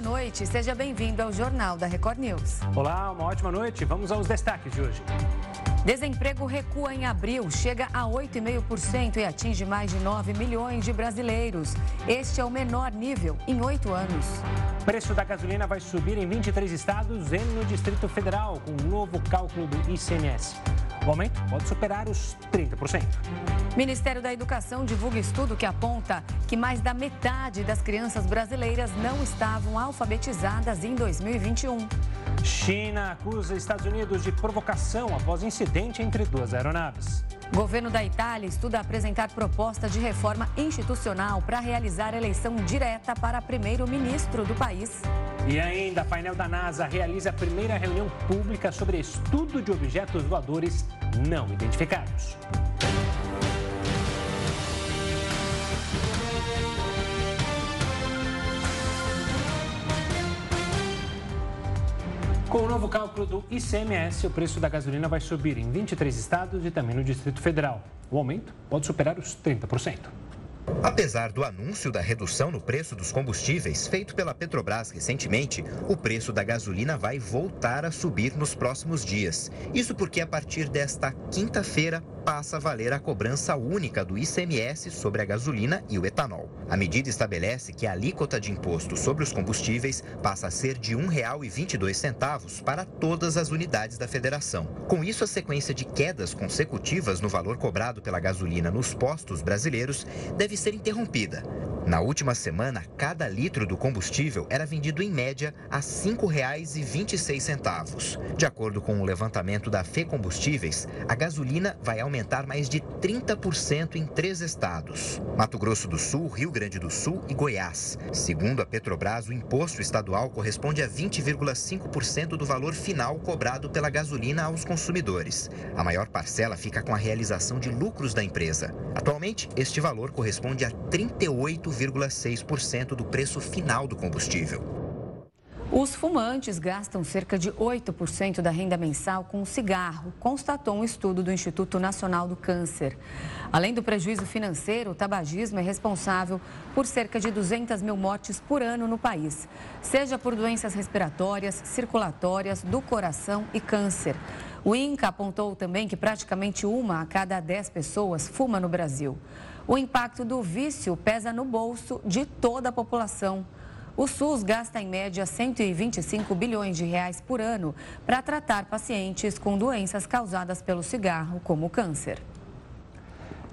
boa noite. Seja bem-vindo ao Jornal da Record News. Olá, uma ótima noite. Vamos aos destaques de hoje. Desemprego recua em abril, chega a 8,5% e atinge mais de 9 milhões de brasileiros. Este é o menor nível em oito anos. Preço da gasolina vai subir em 23 estados e no Distrito Federal, com um novo cálculo do ICMS. O aumento pode superar os 30%. Ministério da Educação divulga estudo que aponta que mais da metade das crianças brasileiras não estavam alfabetizadas em 2021. China acusa Estados Unidos de provocação após incidente entre duas aeronaves. Governo da Itália estuda apresentar proposta de reforma institucional para realizar eleição direta para primeiro-ministro do país. E ainda, painel da NASA realiza a primeira reunião pública sobre estudo de objetos voadores não identificados. Com o novo cálculo do ICMS, o preço da gasolina vai subir em 23 estados e também no Distrito Federal. O aumento pode superar os 30%. Apesar do anúncio da redução no preço dos combustíveis feito pela Petrobras recentemente, o preço da gasolina vai voltar a subir nos próximos dias. Isso porque a partir desta quinta-feira passa a valer a cobrança única do ICMS sobre a gasolina e o etanol. A medida estabelece que a alíquota de imposto sobre os combustíveis passa a ser de R$ 1,22 para todas as unidades da federação. Com isso, a sequência de quedas consecutivas no valor cobrado pela gasolina nos postos brasileiros deve ser interrompida. Na última semana, cada litro do combustível era vendido em média a R$ 5,26. De acordo com o levantamento da Fê Combustíveis, a gasolina vai aumentar mais de 30% em três estados: Mato Grosso do Sul, Rio Grande do Sul e Goiás. Segundo a Petrobras, o imposto estadual corresponde a 20,5% do valor final cobrado pela gasolina aos consumidores. A maior parcela fica com a realização de lucros da empresa. Atualmente, este valor corresponde a 38,6% do preço final do combustível. Os fumantes gastam cerca de 8% da renda mensal com cigarro, constatou um estudo do Instituto Nacional do Câncer. Além do prejuízo financeiro, o tabagismo é responsável por cerca de 200 mil mortes por ano no país, seja por doenças respiratórias, circulatórias, do coração e câncer. O INCA apontou também que praticamente uma a cada 10 pessoas fuma no Brasil. O impacto do vício pesa no bolso de toda a população. O SUS gasta em média 125 bilhões de reais por ano para tratar pacientes com doenças causadas pelo cigarro, como o câncer.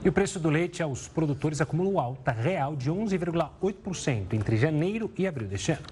E o preço do leite aos produtores acumulou alta real de 11,8% entre janeiro e abril deste ano.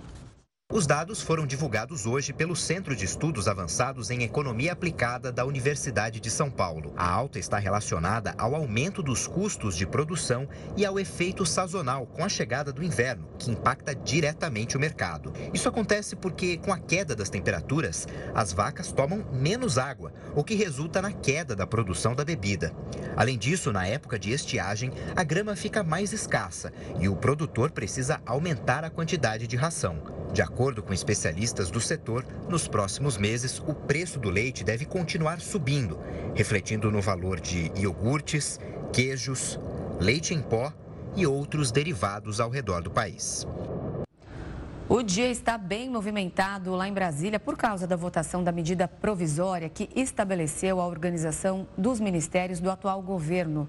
Os dados foram divulgados hoje pelo Centro de Estudos Avançados em Economia Aplicada da Universidade de São Paulo. A alta está relacionada ao aumento dos custos de produção e ao efeito sazonal com a chegada do inverno, que impacta diretamente o mercado. Isso acontece porque, com a queda das temperaturas, as vacas tomam menos água, o que resulta na queda da produção da bebida. Além disso, na época de estiagem, a grama fica mais escassa e o produtor precisa aumentar a quantidade de ração. De acordo com especialistas do setor, nos próximos meses o preço do leite deve continuar subindo, refletindo no valor de iogurtes, queijos, leite em pó e outros derivados ao redor do país. O dia está bem movimentado lá em Brasília por causa da votação da medida provisória que estabeleceu a organização dos ministérios do atual governo.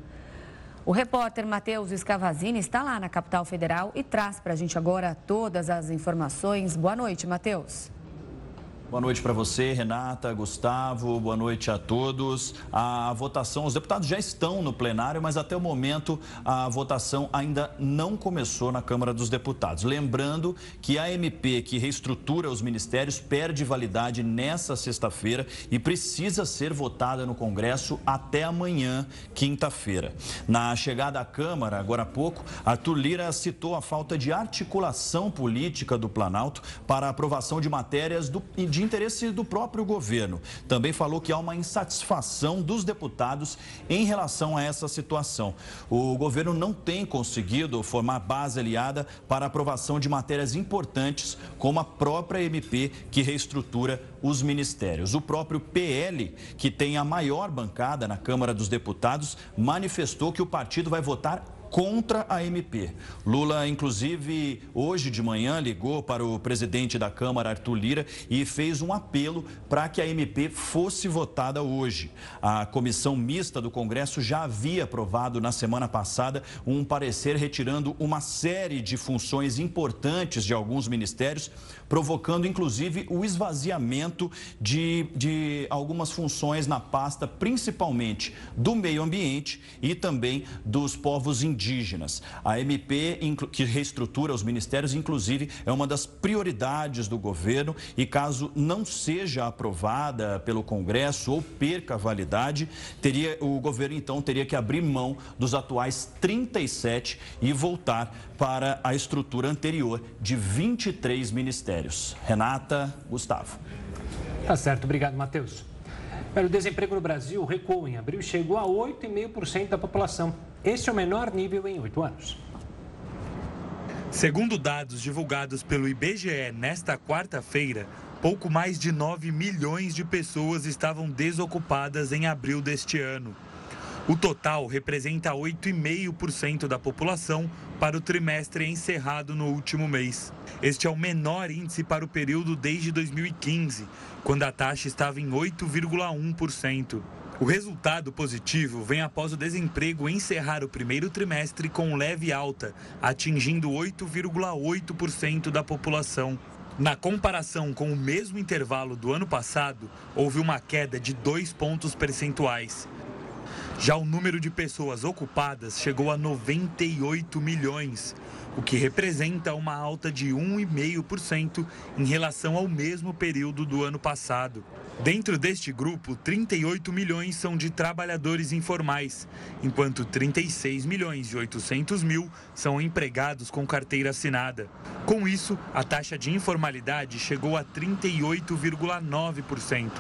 O repórter Matheus Escavazini está lá na capital federal e traz para a gente agora todas as informações. Boa noite, Matheus. Boa noite para você, Renata, Gustavo, boa noite a todos. A votação, os deputados já estão no plenário, mas até o momento a votação ainda não começou na Câmara dos Deputados. Lembrando que a MP que reestrutura os ministérios perde validade nessa sexta-feira e precisa ser votada no Congresso até amanhã, quinta-feira. Na chegada à Câmara, agora há pouco, Arthur Lira citou a falta de articulação política do Planalto para aprovação de matérias do, de interesse do próprio governo. Também falou que há uma insatisfação dos deputados em relação a essa situação. O governo não tem conseguido formar base aliada para aprovação de matérias importantes, como a própria MP, que reestrutura os ministérios. O próprio PL, que tem a maior bancada na Câmara dos Deputados, manifestou que o partido vai votar contra a MP. Lula, inclusive, hoje de manhã ligou para o presidente da Câmara, Arthur Lira, e fez um apelo para que a MP fosse votada hoje. A comissão mista do Congresso já havia aprovado na semana passada um parecer retirando uma série de funções importantes de alguns ministérios, provocando inclusive o esvaziamento de, de algumas funções na pasta, principalmente do meio ambiente e também dos povos indígenas. A MP, que reestrutura os ministérios, inclusive, é uma das prioridades do governo e caso não seja aprovada pelo Congresso ou perca a validade, teria, o governo então teria que abrir mão dos atuais 37 e voltar para a estrutura anterior de 23 ministérios. Renata, Gustavo. Tá certo, obrigado, Matheus. O desemprego no Brasil recuou em abril e chegou a 8,5% da população. Esse é o menor nível em oito anos. Segundo dados divulgados pelo IBGE nesta quarta-feira, pouco mais de 9 milhões de pessoas estavam desocupadas em abril deste ano. O total representa 8,5% da população para o trimestre encerrado no último mês. Este é o menor índice para o período desde 2015, quando a taxa estava em 8,1%. O resultado positivo vem após o desemprego encerrar o primeiro trimestre com leve alta, atingindo 8,8% da população. Na comparação com o mesmo intervalo do ano passado, houve uma queda de dois pontos percentuais. Já o número de pessoas ocupadas chegou a 98 milhões, o que representa uma alta de 1,5% em relação ao mesmo período do ano passado. Dentro deste grupo, 38 milhões são de trabalhadores informais, enquanto 36 milhões e 800 mil são empregados com carteira assinada. Com isso, a taxa de informalidade chegou a 38,9%,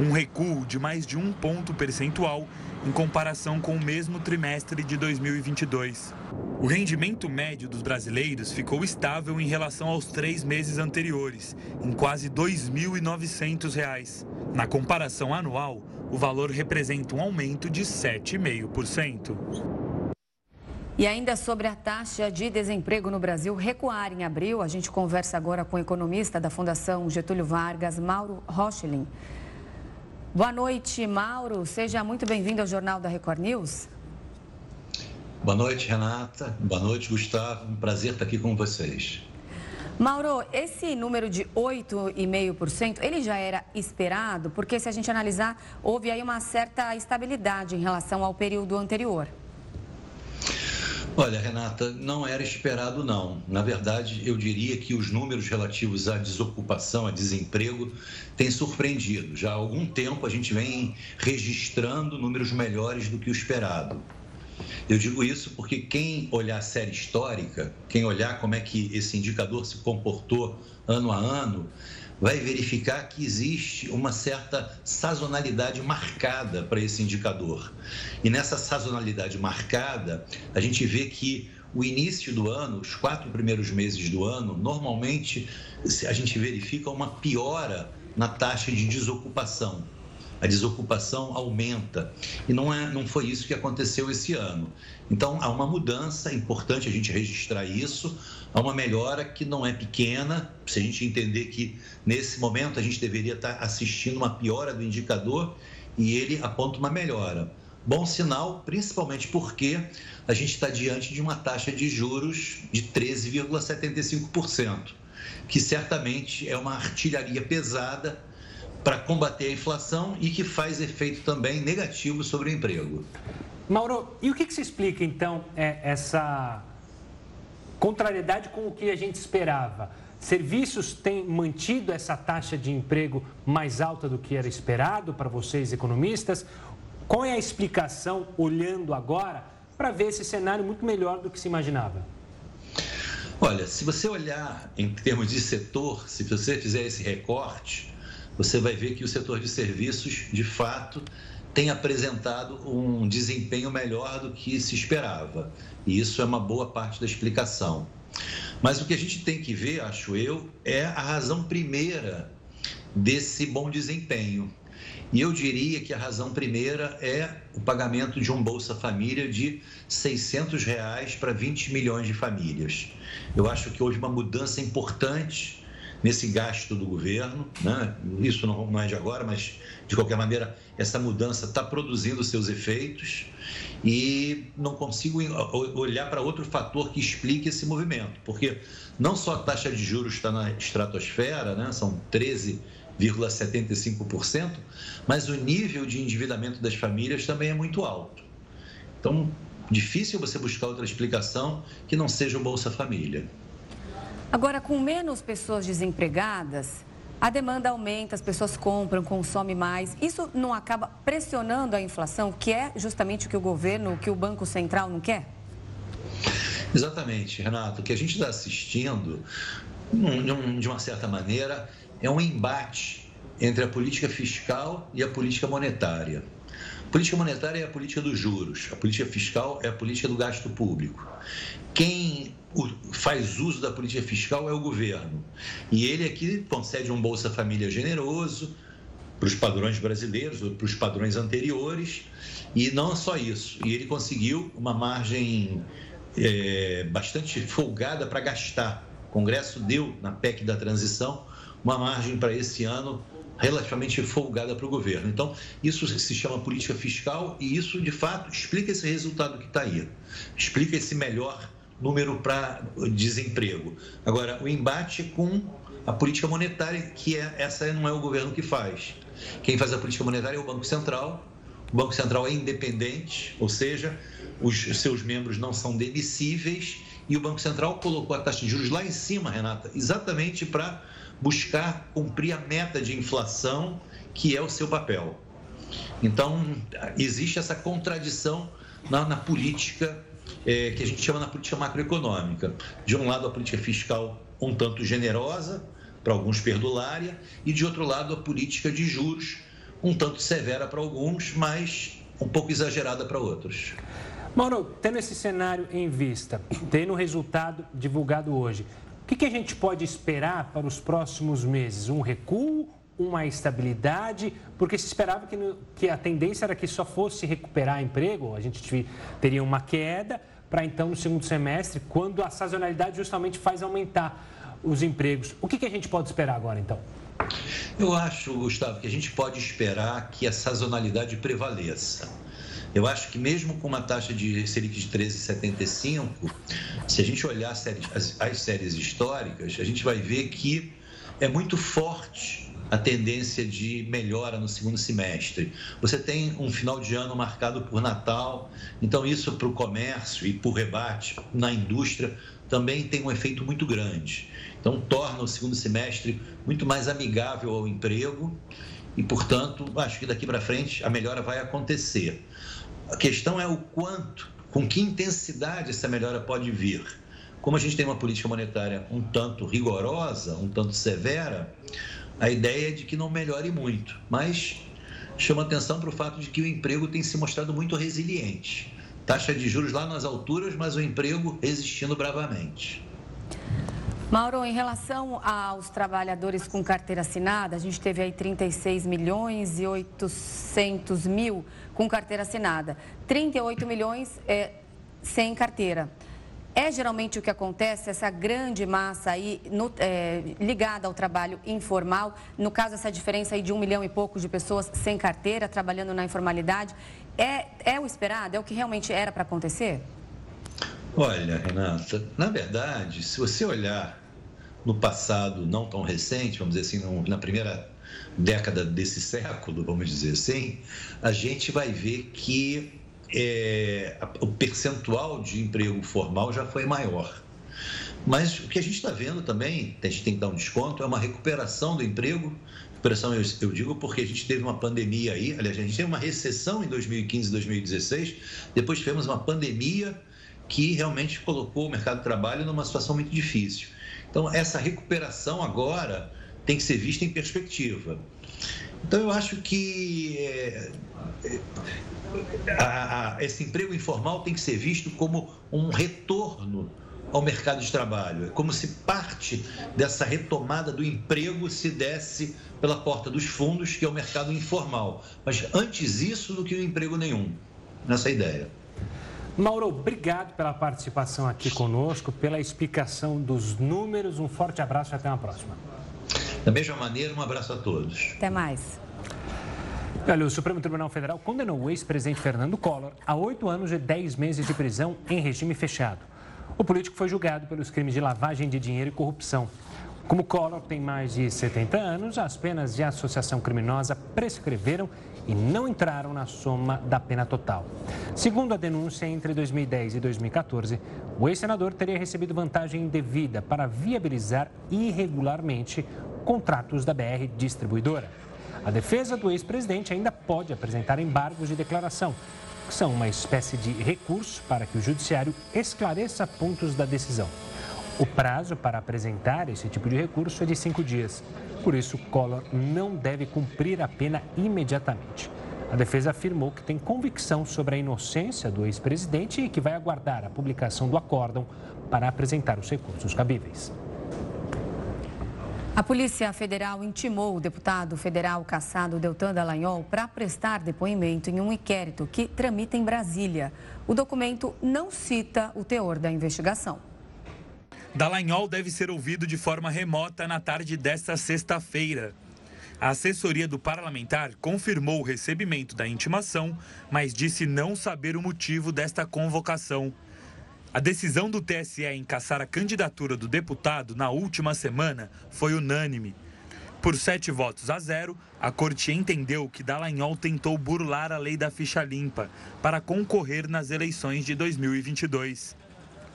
um recuo de mais de um ponto percentual em comparação com o mesmo trimestre de 2022. O rendimento médio dos brasileiros ficou estável em relação aos três meses anteriores, em quase R$ 2.900. Na comparação anual, o valor representa um aumento de 7,5%. E ainda sobre a taxa de desemprego no Brasil recuar em abril, a gente conversa agora com o economista da Fundação Getúlio Vargas, Mauro Rochelin. Boa noite, Mauro. Seja muito bem-vindo ao Jornal da Record News. Boa noite, Renata. Boa noite, Gustavo. Um prazer estar aqui com vocês. Mauro, esse número de 8,5%, ele já era esperado? Porque se a gente analisar, houve aí uma certa estabilidade em relação ao período anterior. Olha, Renata, não era esperado, não. Na verdade, eu diria que os números relativos à desocupação, a desemprego, têm surpreendido. Já há algum tempo a gente vem registrando números melhores do que o esperado. Eu digo isso porque quem olhar a série histórica, quem olhar como é que esse indicador se comportou ano a ano, vai verificar que existe uma certa sazonalidade marcada para esse indicador. E nessa sazonalidade marcada, a gente vê que o início do ano, os quatro primeiros meses do ano, normalmente a gente verifica uma piora na taxa de desocupação. A desocupação aumenta. E não, é, não foi isso que aconteceu esse ano. Então, há uma mudança, é importante a gente registrar isso, há uma melhora que não é pequena, se a gente entender que nesse momento a gente deveria estar assistindo uma piora do indicador e ele aponta uma melhora. Bom sinal, principalmente porque a gente está diante de uma taxa de juros de 13,75%, que certamente é uma artilharia pesada para combater a inflação e que faz efeito também negativo sobre o emprego. Mauro, e o que, que se explica então é, essa contrariedade com o que a gente esperava. Serviços têm mantido essa taxa de emprego mais alta do que era esperado para vocês, economistas. Qual é a explicação, olhando agora, para ver esse cenário muito melhor do que se imaginava? Olha, se você olhar em termos de setor, se você fizer esse recorte, você vai ver que o setor de serviços, de fato, tem apresentado um desempenho melhor do que se esperava. E isso é uma boa parte da explicação. Mas o que a gente tem que ver, acho eu, é a razão primeira desse bom desempenho. E eu diria que a razão primeira é o pagamento de um Bolsa Família de 600 reais para 20 milhões de famílias. Eu acho que houve uma mudança importante nesse gasto do governo, né? isso não é de agora, mas de qualquer maneira essa mudança está produzindo seus efeitos e não consigo olhar para outro fator que explique esse movimento, porque não só a taxa de juros está na estratosfera, né? são 13,75%, mas o nível de endividamento das famílias também é muito alto. Então, difícil você buscar outra explicação que não seja o Bolsa Família. Agora, com menos pessoas desempregadas, a demanda aumenta, as pessoas compram, consomem mais. Isso não acaba pressionando a inflação, que é justamente o que o governo, que o Banco Central não quer? Exatamente, Renato. O que a gente está assistindo, de uma certa maneira, é um embate entre a política fiscal e a política monetária. A política monetária é a política dos juros, a política fiscal é a política do gasto público. Quem faz uso da política fiscal é o governo. E ele aqui concede um Bolsa Família generoso para os padrões brasileiros, para os padrões anteriores, e não só isso. E ele conseguiu uma margem é, bastante folgada para gastar. O Congresso deu, na PEC da transição, uma margem para esse ano relativamente folgada para o governo. Então, isso se chama política fiscal e isso, de fato, explica esse resultado que está aí. Explica esse melhor número para desemprego. Agora, o embate com a política monetária, que é, essa não é o governo que faz. Quem faz a política monetária é o Banco Central. O Banco Central é independente, ou seja, os seus membros não são demissíveis e o Banco Central colocou a taxa de juros lá em cima, Renata, exatamente para buscar cumprir a meta de inflação, que é o seu papel. Então, existe essa contradição na, na política é, que a gente chama na política macroeconômica. De um lado, a política fiscal um tanto generosa, para alguns perdulária, e de outro lado, a política de juros um tanto severa para alguns, mas um pouco exagerada para outros. Mauro, tendo esse cenário em vista, tendo o resultado divulgado hoje, o que, que a gente pode esperar para os próximos meses? Um recuo, uma estabilidade? Porque se esperava que, que a tendência era que só fosse recuperar emprego, a gente teria uma queda para então no segundo semestre, quando a sazonalidade justamente faz aumentar os empregos. O que, que a gente pode esperar agora então? Eu acho, Gustavo, que a gente pode esperar que a sazonalidade prevaleça. Eu acho que mesmo com uma taxa de Selic de 13,75, se a gente olhar as séries, as, as séries históricas, a gente vai ver que é muito forte a tendência de melhora no segundo semestre. Você tem um final de ano marcado por Natal, então isso para o comércio e o rebate na indústria também tem um efeito muito grande. Então torna o segundo semestre muito mais amigável ao emprego e, portanto, acho que daqui para frente a melhora vai acontecer. A questão é o quanto, com que intensidade essa melhora pode vir. Como a gente tem uma política monetária um tanto rigorosa, um tanto severa, a ideia é de que não melhore muito, mas chama atenção para o fato de que o emprego tem se mostrado muito resiliente. Taxa de juros lá nas alturas, mas o emprego resistindo bravamente. Mauro, em relação aos trabalhadores com carteira assinada, a gente teve aí 36 milhões e 800 mil com carteira assinada, 38 milhões é, sem carteira. É geralmente o que acontece, essa grande massa aí no, é, ligada ao trabalho informal, no caso essa diferença aí de um milhão e pouco de pessoas sem carteira, trabalhando na informalidade, é, é o esperado? É o que realmente era para acontecer? Olha, Renata, na verdade, se você olhar no passado não tão recente, vamos dizer assim, na primeira década desse século, vamos dizer assim, a gente vai ver que é, o percentual de emprego formal já foi maior. Mas o que a gente está vendo também, a gente tem que dar um desconto, é uma recuperação do emprego. Recuperação, eu, eu digo, porque a gente teve uma pandemia aí, aliás, a gente teve uma recessão em 2015 e 2016, depois tivemos uma pandemia que realmente colocou o mercado de trabalho numa situação muito difícil. Então, essa recuperação agora tem que ser vista em perspectiva. Então, eu acho que é, é, a, a, esse emprego informal tem que ser visto como um retorno ao mercado de trabalho. É como se parte dessa retomada do emprego se desse pela porta dos fundos, que é o mercado informal. Mas antes isso do que o emprego nenhum, nessa ideia. Mauro, obrigado pela participação aqui conosco, pela explicação dos números. Um forte abraço e até uma próxima. Da mesma maneira, um abraço a todos. Até mais. Olha, o Supremo Tribunal Federal condenou o ex-presidente Fernando Collor a oito anos e dez meses de prisão em regime fechado. O político foi julgado pelos crimes de lavagem de dinheiro e corrupção. Como Collor tem mais de 70 anos, as penas de associação criminosa prescreveram e não entraram na soma da pena total. Segundo a denúncia, entre 2010 e 2014, o ex-senador teria recebido vantagem indevida para viabilizar irregularmente contratos da BR Distribuidora. A defesa do ex-presidente ainda pode apresentar embargos de declaração, que são uma espécie de recurso para que o judiciário esclareça pontos da decisão. O prazo para apresentar esse tipo de recurso é de cinco dias. Por isso, Collor não deve cumprir a pena imediatamente. A defesa afirmou que tem convicção sobre a inocência do ex-presidente e que vai aguardar a publicação do acórdão para apresentar os recursos cabíveis. A Polícia Federal intimou o deputado federal caçado Deltan Dallagnol para prestar depoimento em um inquérito que tramita em Brasília. O documento não cita o teor da investigação. Dallagnol deve ser ouvido de forma remota na tarde desta sexta-feira. A assessoria do parlamentar confirmou o recebimento da intimação, mas disse não saber o motivo desta convocação. A decisão do TSE em caçar a candidatura do deputado na última semana foi unânime. Por sete votos a zero, a corte entendeu que Dallagnol tentou burlar a lei da ficha limpa para concorrer nas eleições de 2022.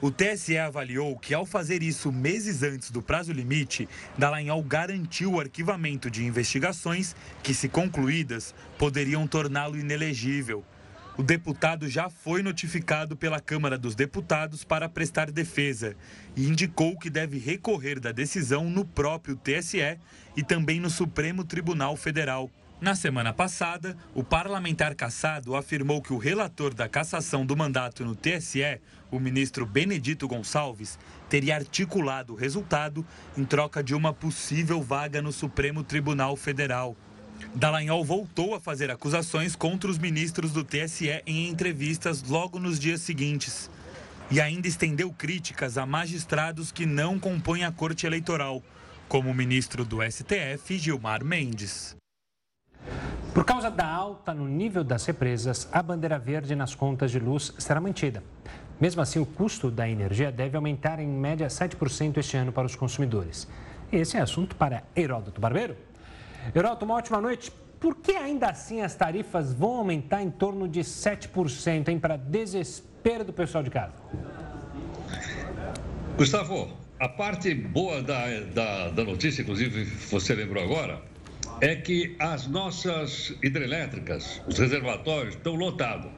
O TSE avaliou que, ao fazer isso meses antes do prazo limite, Dallagnol garantiu o arquivamento de investigações que, se concluídas, poderiam torná-lo inelegível. O deputado já foi notificado pela Câmara dos Deputados para prestar defesa e indicou que deve recorrer da decisão no próprio TSE e também no Supremo Tribunal Federal. Na semana passada, o parlamentar cassado afirmou que o relator da cassação do mandato no TSE, o ministro Benedito Gonçalves, teria articulado o resultado em troca de uma possível vaga no Supremo Tribunal Federal. Dallagnol voltou a fazer acusações contra os ministros do TSE em entrevistas logo nos dias seguintes. E ainda estendeu críticas a magistrados que não compõem a Corte Eleitoral, como o ministro do STF, Gilmar Mendes. Por causa da alta no nível das represas, a bandeira verde nas contas de luz será mantida. Mesmo assim, o custo da energia deve aumentar em média 7% este ano para os consumidores. Esse é assunto para Heródoto Barbeiro. Heroto, uma ótima noite. Por que ainda assim as tarifas vão aumentar em torno de 7%, hein, para desespero do pessoal de casa? Gustavo, a parte boa da, da, da notícia, inclusive você lembrou agora, é que as nossas hidrelétricas, os reservatórios, estão lotados.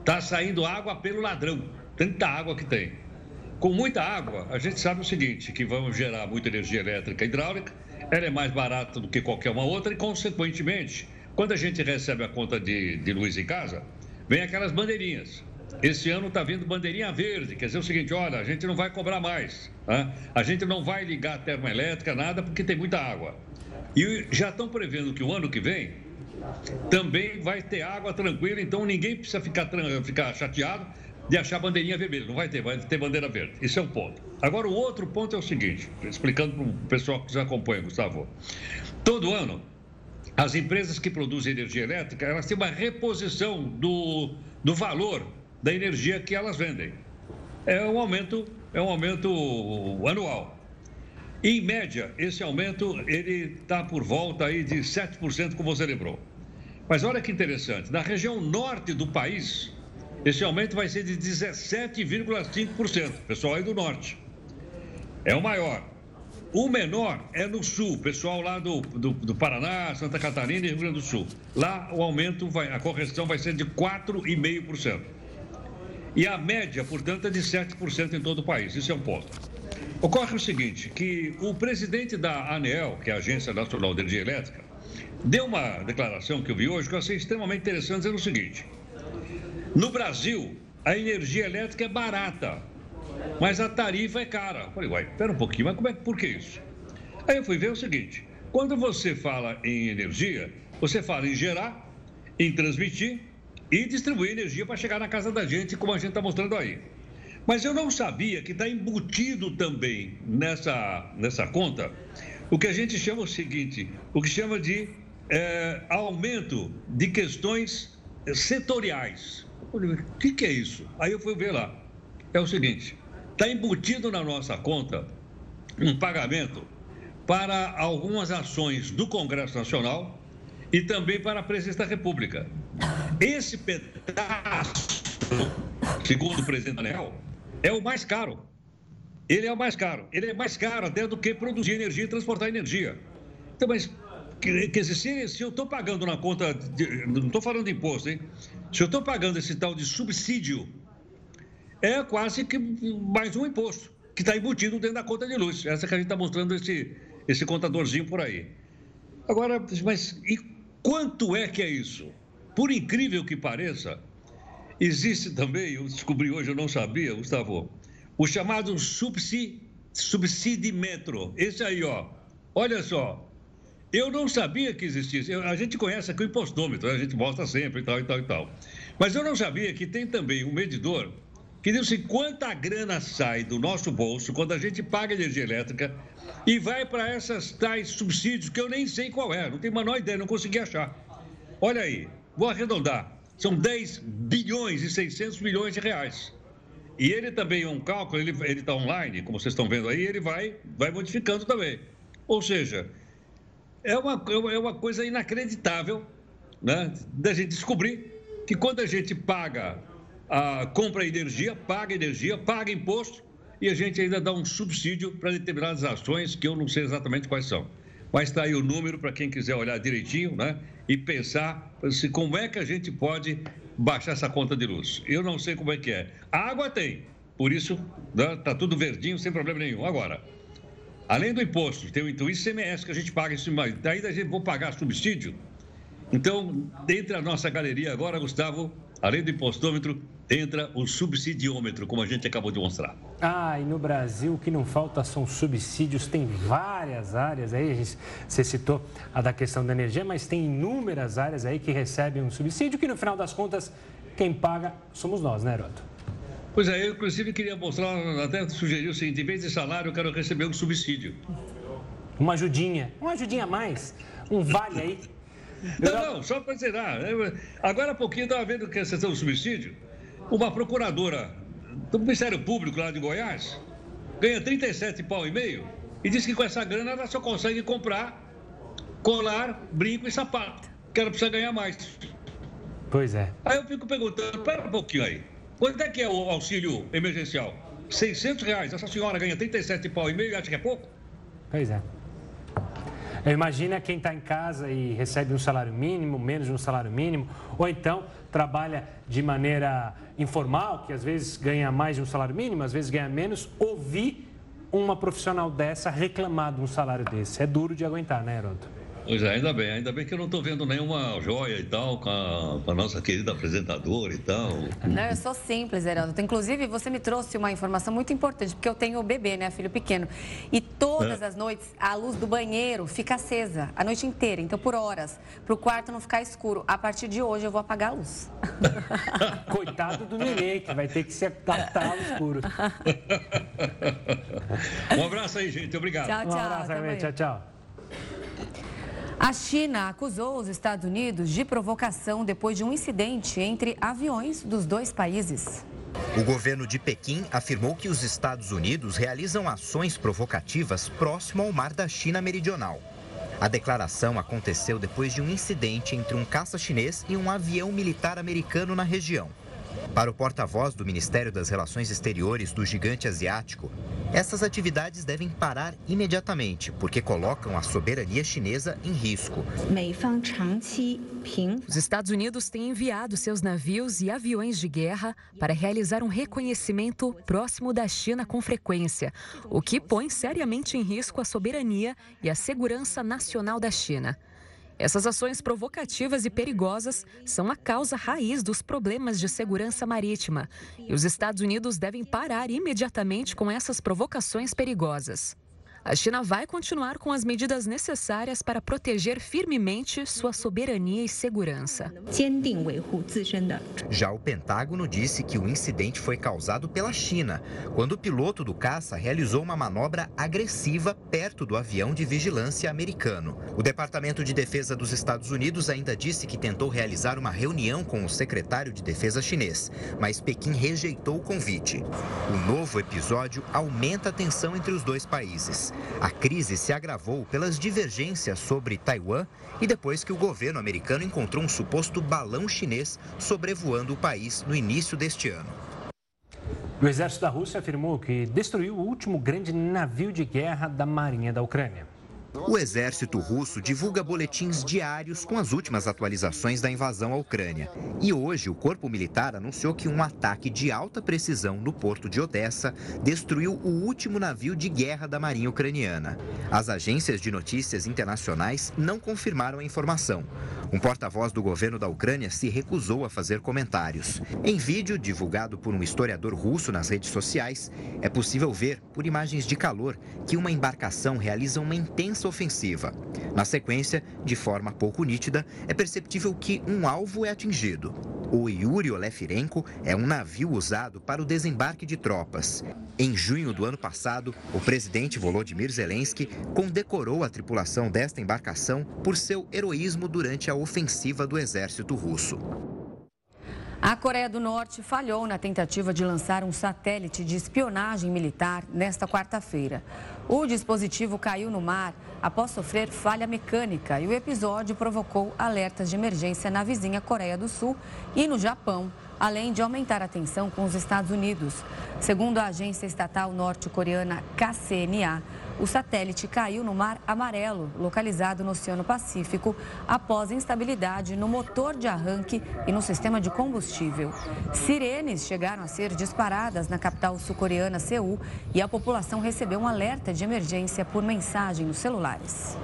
Está saindo água pelo ladrão, tanta água que tem. Com muita água, a gente sabe o seguinte, que vamos gerar muita energia elétrica hidráulica, ela é mais barata do que qualquer uma outra e, consequentemente, quando a gente recebe a conta de, de luz em casa, vem aquelas bandeirinhas. Esse ano está vindo bandeirinha verde, quer dizer o seguinte: olha, a gente não vai cobrar mais, né? a gente não vai ligar a termoelétrica, nada, porque tem muita água. E já estão prevendo que o ano que vem também vai ter água tranquila, então ninguém precisa ficar, ficar chateado de achar bandeirinha vermelha. Não vai ter, vai ter bandeira verde. Isso é um ponto. Agora, o outro ponto é o seguinte, explicando para o pessoal que nos acompanha, Gustavo. Todo ano, as empresas que produzem energia elétrica, elas têm uma reposição do, do valor da energia que elas vendem. É um aumento, é um aumento anual. Em média, esse aumento ele está por volta aí de 7%, como você lembrou. Mas olha que interessante, na região norte do país, esse aumento vai ser de 17,5%, pessoal aí do norte. É o maior. O menor é no sul, pessoal lá do, do, do, Paraná, Santa Catarina e Rio Grande do Sul. Lá o aumento, vai, a correção vai ser de 4,5%. E a média, portanto, é de 7% em todo o país. Isso é um ponto. Ocorre o seguinte, que o presidente da ANEEL, que é a Agência Nacional de Energia Elétrica, deu uma declaração que eu vi hoje que eu achei extremamente interessante, dizendo o seguinte. No Brasil, a energia elétrica é barata. mas a tarifa é cara. Eu falei, uai, espera um pouquinho, mas como é, por que isso? Aí eu fui ver o seguinte: quando você fala em energia, você fala em gerar, em transmitir e distribuir energia para chegar na casa da gente, como a gente está mostrando aí. Mas eu não sabia que está embutido também nessa, nessa conta o que a gente chama o seguinte: o que chama de é, aumento de questões setoriais. O que, que é isso? Aí eu fui ver lá. É o seguinte: está embutido na nossa conta um pagamento para algumas ações do Congresso Nacional e também para a Presidência da República. Esse pedaço, segundo o presidente Daniel, é o mais caro. Ele é o mais caro. Ele é mais caro até do que produzir energia e transportar energia. Então, mas Quer dizer, se, se eu estou pagando na conta, de, não estou falando de imposto, hein? Se eu estou pagando esse tal de subsídio, é quase que mais um imposto que está embutido dentro da conta de luz. Essa que a gente está mostrando esse, esse contadorzinho por aí. Agora, mas e quanto é que é isso? Por incrível que pareça, existe também, eu descobri hoje, eu não sabia, Gustavo, o chamado subsidi, subsidímetro. Esse aí, ó. Olha só, eu não sabia que existisse. a gente conhece aqui o impostômetro, a gente mostra sempre e tal e tal e tal. Mas eu não sabia que tem também um medidor que diz assim, quanta grana sai do nosso bolso quando a gente paga energia elétrica e vai para essas tais subsídios que eu nem sei qual é, não tenho a menor ideia, não consegui achar. Olha aí, vou arredondar. São 10 bilhões e 600 milhões de reais. E ele também é um cálculo, ele está online, como vocês estão vendo aí, ele vai, vai modificando também. Ou seja, é uma, é uma coisa inacreditável né, da gente descobrir que quando a gente paga, a, compra energia, paga energia, paga imposto, e a gente ainda dá um subsídio para determinadas ações que eu não sei exatamente quais são. Mas está aí o número para quem quiser olhar direitinho né, e pensar se, como é que a gente pode baixar essa conta de luz. Eu não sei como é que é. A água tem, por isso está né, tá tudo verdinho, sem problema nenhum. Agora, Além do imposto, tem o ICMS que a gente paga em cima. Daí a gente vou pagar subsídio. Então, dentro da nossa galeria agora, Gustavo, além do impostômetro, entra o subsidiômetro, como a gente acabou de mostrar. Ah, e no Brasil o que não falta são subsídios, tem várias áreas aí, você citou a da questão da energia, mas tem inúmeras áreas aí que recebem um subsídio que no final das contas quem paga somos nós, né, Heroto? Pois é, eu inclusive queria mostrar, até sugerir o seguinte, em vez de salário, eu quero receber um subsídio. Uma ajudinha, uma ajudinha a mais, um vale aí. Não, não, só para zerar. Agora há pouquinho estava vendo que a questão do subsídio, uma procuradora do Ministério Público lá de Goiás ganha 37 pau e meio e diz que com essa grana ela só consegue comprar colar, brinco e sapato, que ela precisa ganhar mais. Pois é. Aí eu fico perguntando, espera um pouquinho aí. Quanto é que é o auxílio emergencial? 600 reais. Essa senhora ganha 37 pau e meio e acha que é pouco? Pois é. Imagina quem está em casa e recebe um salário mínimo, menos de um salário mínimo, ou então trabalha de maneira informal, que às vezes ganha mais de um salário mínimo, às vezes ganha menos, ouvir uma profissional dessa reclamar de um salário desse. É duro de aguentar, né, Heroto? Pois é, ainda bem, ainda bem que eu não estou vendo nenhuma joia e tal com a, com a, nossa querida apresentadora e tal. Não, eu sou simples, Heraldo. Inclusive, você me trouxe uma informação muito importante, porque eu tenho o bebê, né, filho pequeno. E todas é. as noites a luz do banheiro fica acesa, a noite inteira, então por horas, para o quarto não ficar escuro. A partir de hoje eu vou apagar a luz. Coitado do nenê, que vai ter que se adaptar ao escuro. um abraço aí, gente. Obrigado. Tchau, tchau. Um abraço, tchau, tchau. A China acusou os Estados Unidos de provocação depois de um incidente entre aviões dos dois países. O governo de Pequim afirmou que os Estados Unidos realizam ações provocativas próximo ao mar da China Meridional. A declaração aconteceu depois de um incidente entre um caça chinês e um avião militar americano na região. Para o porta-voz do Ministério das Relações Exteriores do gigante asiático, essas atividades devem parar imediatamente, porque colocam a soberania chinesa em risco. Os Estados Unidos têm enviado seus navios e aviões de guerra para realizar um reconhecimento próximo da China com frequência, o que põe seriamente em risco a soberania e a segurança nacional da China. Essas ações provocativas e perigosas são a causa raiz dos problemas de segurança marítima. E os Estados Unidos devem parar imediatamente com essas provocações perigosas. A China vai continuar com as medidas necessárias para proteger firmemente sua soberania e segurança. Já o Pentágono disse que o incidente foi causado pela China, quando o piloto do caça realizou uma manobra agressiva perto do avião de vigilância americano. O Departamento de Defesa dos Estados Unidos ainda disse que tentou realizar uma reunião com o secretário de Defesa chinês, mas Pequim rejeitou o convite. O novo episódio aumenta a tensão entre os dois países. A crise se agravou pelas divergências sobre Taiwan e depois que o governo americano encontrou um suposto balão chinês sobrevoando o país no início deste ano. O exército da Rússia afirmou que destruiu o último grande navio de guerra da Marinha da Ucrânia. O exército russo divulga boletins diários com as últimas atualizações da invasão à Ucrânia. E hoje, o corpo militar anunciou que um ataque de alta precisão no porto de Odessa destruiu o último navio de guerra da marinha ucraniana. As agências de notícias internacionais não confirmaram a informação. Um porta-voz do governo da Ucrânia se recusou a fazer comentários. Em vídeo divulgado por um historiador russo nas redes sociais, é possível ver, por imagens de calor, que uma embarcação realiza uma intensa ofensiva. Na sequência, de forma pouco nítida, é perceptível que um alvo é atingido. O Yuri Olefirenko é um navio usado para o desembarque de tropas. Em junho do ano passado, o presidente Volodymyr Zelensky condecorou a tripulação desta embarcação por seu heroísmo durante a ofensiva do exército russo. A Coreia do Norte falhou na tentativa de lançar um satélite de espionagem militar nesta quarta-feira. O dispositivo caiu no mar após sofrer falha mecânica e o episódio provocou alertas de emergência na vizinha Coreia do Sul e no Japão, além de aumentar a tensão com os Estados Unidos. Segundo a agência estatal norte-coreana KCNA, o satélite caiu no Mar Amarelo, localizado no Oceano Pacífico, após instabilidade no motor de arranque e no sistema de combustível. Sirenes chegaram a ser disparadas na capital sul-coreana, Seul, e a população recebeu um alerta de emergência por mensagem nos celulares.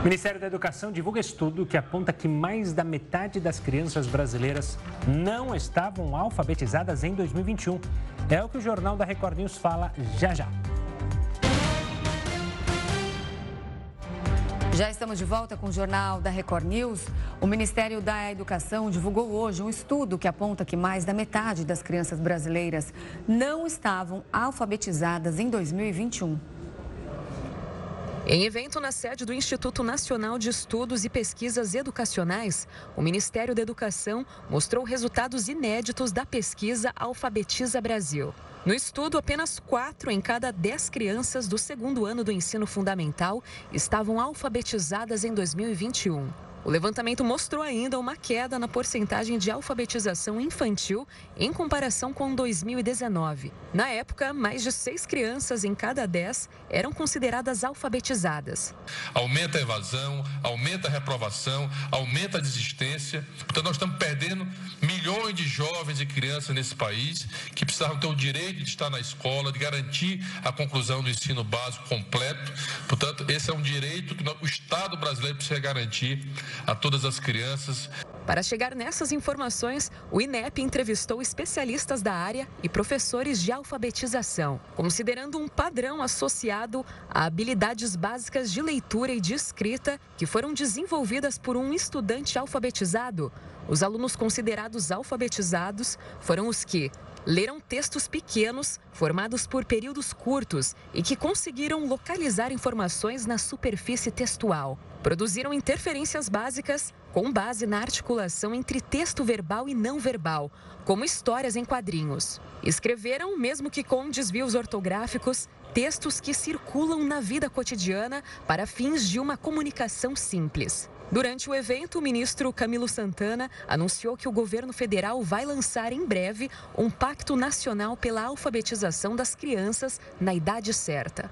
O Ministério da Educação divulga estudo que aponta que mais da metade das crianças brasileiras não estavam alfabetizadas em 2021. É o que o Jornal da Record News fala já já. Já estamos de volta com o Jornal da Record News. O Ministério da Educação divulgou hoje um estudo que aponta que mais da metade das crianças brasileiras não estavam alfabetizadas em 2021. Em evento na sede do Instituto Nacional de Estudos e Pesquisas Educacionais, o Ministério da Educação mostrou resultados inéditos da pesquisa Alfabetiza Brasil. No estudo, apenas quatro em cada dez crianças do segundo ano do ensino fundamental estavam alfabetizadas em 2021. O levantamento mostrou ainda uma queda na porcentagem de alfabetização infantil em comparação com 2019. Na época, mais de seis crianças em cada dez eram consideradas alfabetizadas. Aumenta a evasão, aumenta a reprovação, aumenta a desistência. Portanto, nós estamos perdendo milhões de jovens e crianças nesse país que precisavam ter o direito de estar na escola, de garantir a conclusão do ensino básico completo. Portanto, esse é um direito que o Estado brasileiro precisa garantir a todas as crianças. Para chegar nessas informações, o INEP entrevistou especialistas da área e professores de alfabetização, considerando um padrão associado a habilidades básicas de leitura e de escrita que foram desenvolvidas por um estudante alfabetizado. Os alunos considerados alfabetizados foram os que leram textos pequenos, formados por períodos curtos e que conseguiram localizar informações na superfície textual. Produziram interferências básicas com base na articulação entre texto verbal e não verbal, como histórias em quadrinhos. Escreveram, mesmo que com desvios ortográficos, textos que circulam na vida cotidiana para fins de uma comunicação simples. Durante o evento, o ministro Camilo Santana anunciou que o governo federal vai lançar em breve um pacto nacional pela alfabetização das crianças na idade certa.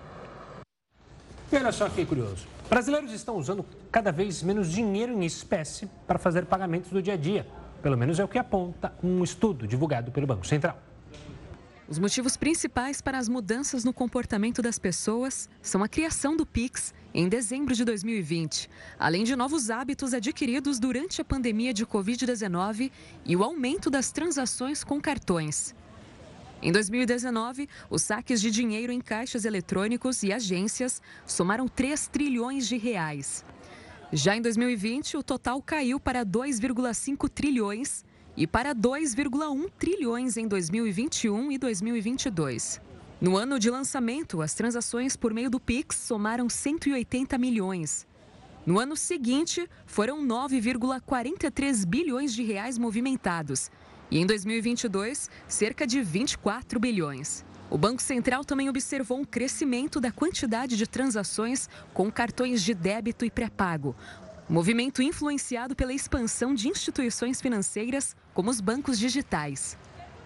E olha só que curioso. Brasileiros estão usando cada vez menos dinheiro em espécie para fazer pagamentos do dia a dia. Pelo menos é o que aponta um estudo divulgado pelo Banco Central. Os motivos principais para as mudanças no comportamento das pessoas são a criação do Pix em dezembro de 2020, além de novos hábitos adquiridos durante a pandemia de Covid-19 e o aumento das transações com cartões. Em 2019, os saques de dinheiro em caixas eletrônicos e agências somaram 3 trilhões de reais. Já em 2020, o total caiu para 2,5 trilhões e para 2,1 trilhões em 2021 e 2022. No ano de lançamento, as transações por meio do Pix somaram 180 milhões. No ano seguinte, foram 9,43 bilhões de reais movimentados. E em 2022, cerca de 24 bilhões. O Banco Central também observou um crescimento da quantidade de transações com cartões de débito e pré-pago, movimento influenciado pela expansão de instituições financeiras como os bancos digitais.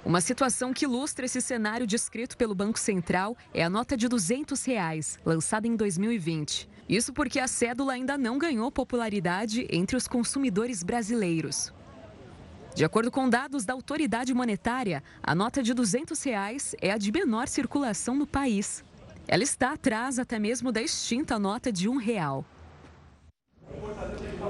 Uma situação que ilustra esse cenário descrito pelo Banco Central é a nota de 200 reais, lançada em 2020. Isso porque a cédula ainda não ganhou popularidade entre os consumidores brasileiros. De acordo com dados da autoridade monetária, a nota de 200 reais é a de menor circulação no país. Ela está atrás até mesmo da extinta nota de um real.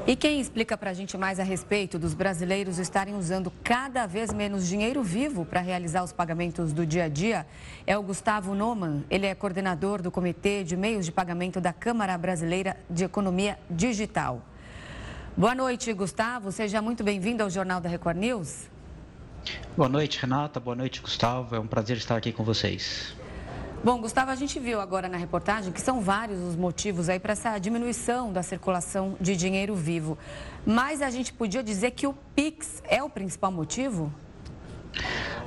E quem explica para a gente mais a respeito dos brasileiros estarem usando cada vez menos dinheiro vivo para realizar os pagamentos do dia a dia é o Gustavo Noman. Ele é coordenador do Comitê de Meios de Pagamento da Câmara Brasileira de Economia Digital. Boa noite, Gustavo. Seja muito bem-vindo ao Jornal da Record News. Boa noite, Renata. Boa noite, Gustavo. É um prazer estar aqui com vocês. Bom, Gustavo, a gente viu agora na reportagem que são vários os motivos aí para essa diminuição da circulação de dinheiro vivo. Mas a gente podia dizer que o Pix é o principal motivo?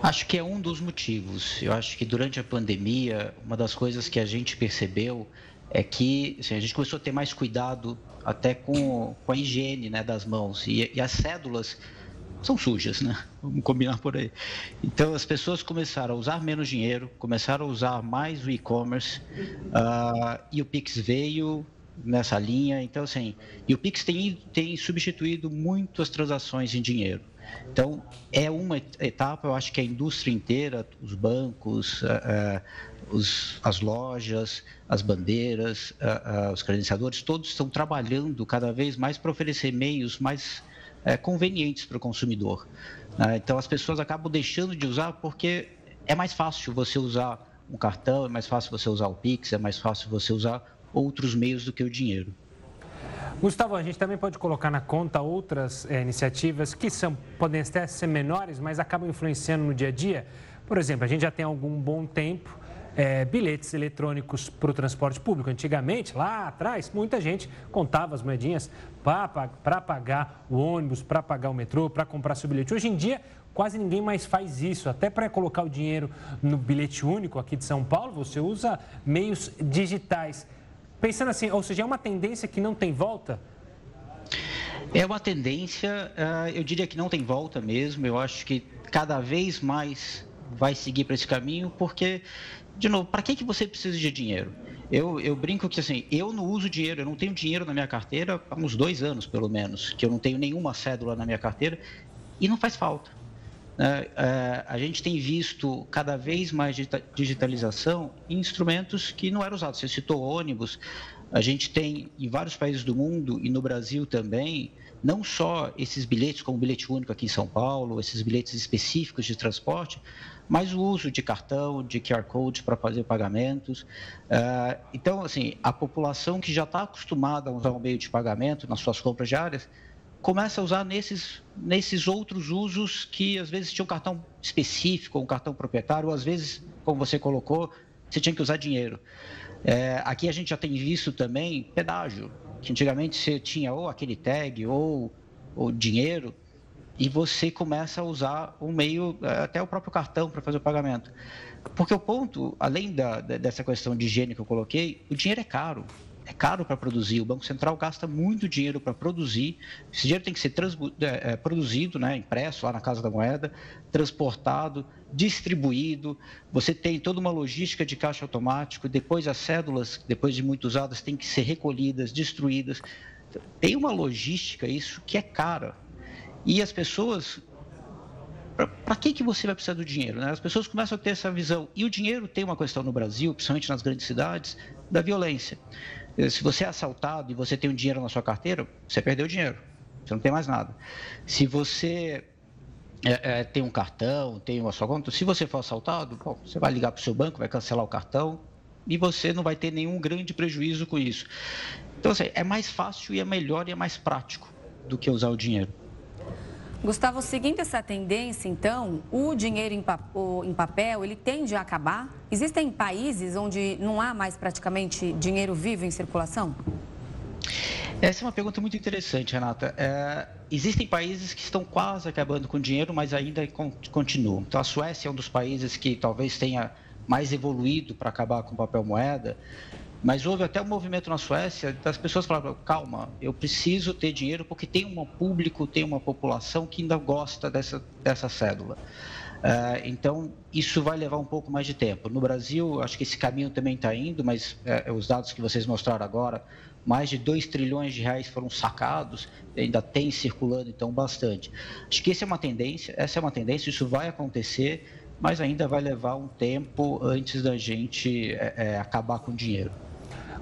Acho que é um dos motivos. Eu acho que durante a pandemia, uma das coisas que a gente percebeu é que assim, a gente começou a ter mais cuidado até com, com a higiene né, das mãos. E, e as cédulas são sujas, né? Vamos combinar por aí. Então as pessoas começaram a usar menos dinheiro, começaram a usar mais o e-commerce uh, e o Pix veio nessa linha. Então assim, e o Pix tem, tem substituído muito as transações em dinheiro. Então é uma etapa, eu acho que a indústria inteira, os bancos, uh, uh, os, as lojas, as bandeiras, os credenciadores, todos estão trabalhando cada vez mais para oferecer meios mais é, convenientes para o consumidor. Né? Então as pessoas acabam deixando de usar porque é mais fácil você usar um cartão, é mais fácil você usar o Pix, é mais fácil você usar outros meios do que o dinheiro. Gustavo, a gente também pode colocar na conta outras é, iniciativas que são, podem até ser menores, mas acabam influenciando no dia a dia. Por exemplo, a gente já tem algum bom tempo é, bilhetes eletrônicos para o transporte público. Antigamente, lá atrás, muita gente contava as moedinhas para pagar o ônibus, para pagar o metrô, para comprar seu bilhete. Hoje em dia, quase ninguém mais faz isso. Até para colocar o dinheiro no bilhete único aqui de São Paulo, você usa meios digitais. Pensando assim, ou seja, é uma tendência que não tem volta? É uma tendência, ah, eu diria que não tem volta mesmo. Eu acho que cada vez mais vai seguir para esse caminho, porque de novo, para que, que você precisa de dinheiro? Eu, eu brinco que assim, eu não uso dinheiro, eu não tenho dinheiro na minha carteira há uns dois anos, pelo menos, que eu não tenho nenhuma cédula na minha carteira e não faz falta. É, é, a gente tem visto cada vez mais digitalização em instrumentos que não eram usados. Você citou ônibus, a gente tem em vários países do mundo e no Brasil também, não só esses bilhetes, como o bilhete único aqui em São Paulo, esses bilhetes específicos de transporte, mas o uso de cartão, de QR Code para fazer pagamentos. Uh, então, assim, a população que já está acostumada a usar o meio de pagamento nas suas compras diárias, começa a usar nesses, nesses outros usos que às vezes tinha um cartão específico, um cartão proprietário, ou às vezes, como você colocou, você tinha que usar dinheiro. É, aqui a gente já tem visto também pedágio, que antigamente você tinha ou aquele tag ou, ou dinheiro, e você começa a usar o meio, eh, até o próprio cartão para fazer o pagamento. Porque o ponto, além da, dessa questão de higiene que eu coloquei, o dinheiro é caro. É caro para produzir. O Banco Central gasta muito dinheiro para produzir. Esse dinheiro tem que ser é, produzido, né, impresso lá na Casa da Moeda, transportado, distribuído. Você tem toda uma logística de caixa automático. Depois, as cédulas, depois de muito usadas, têm que ser recolhidas, destruídas. Tem uma logística isso que é cara. E as pessoas. Para que, que você vai precisar do dinheiro? Né? As pessoas começam a ter essa visão. E o dinheiro tem uma questão no Brasil, principalmente nas grandes cidades, da violência. Se você é assaltado e você tem um dinheiro na sua carteira, você perdeu o dinheiro. Você não tem mais nada. Se você é, é, tem um cartão, tem uma sua conta, se você for assaltado, bom, você vai ligar para o seu banco, vai cancelar o cartão e você não vai ter nenhum grande prejuízo com isso. Então, assim, é mais fácil e é melhor e é mais prático do que usar o dinheiro. Gustavo, seguindo essa tendência, então, o dinheiro em papel, ele tende a acabar? Existem países onde não há mais praticamente dinheiro vivo em circulação? Essa é uma pergunta muito interessante, Renata. É, existem países que estão quase acabando com dinheiro, mas ainda continuam. Então, a Suécia é um dos países que talvez tenha mais evoluído para acabar com papel moeda. Mas houve até um movimento na Suécia das pessoas falavam: calma, eu preciso ter dinheiro porque tem um público, tem uma população que ainda gosta dessa, dessa cédula. Uh, então, isso vai levar um pouco mais de tempo. No Brasil, acho que esse caminho também está indo, mas uh, os dados que vocês mostraram agora, mais de 2 trilhões de reais foram sacados, ainda tem circulando, então, bastante. Acho que essa é uma tendência, essa é uma tendência, isso vai acontecer, mas ainda vai levar um tempo antes da gente é, acabar com o dinheiro.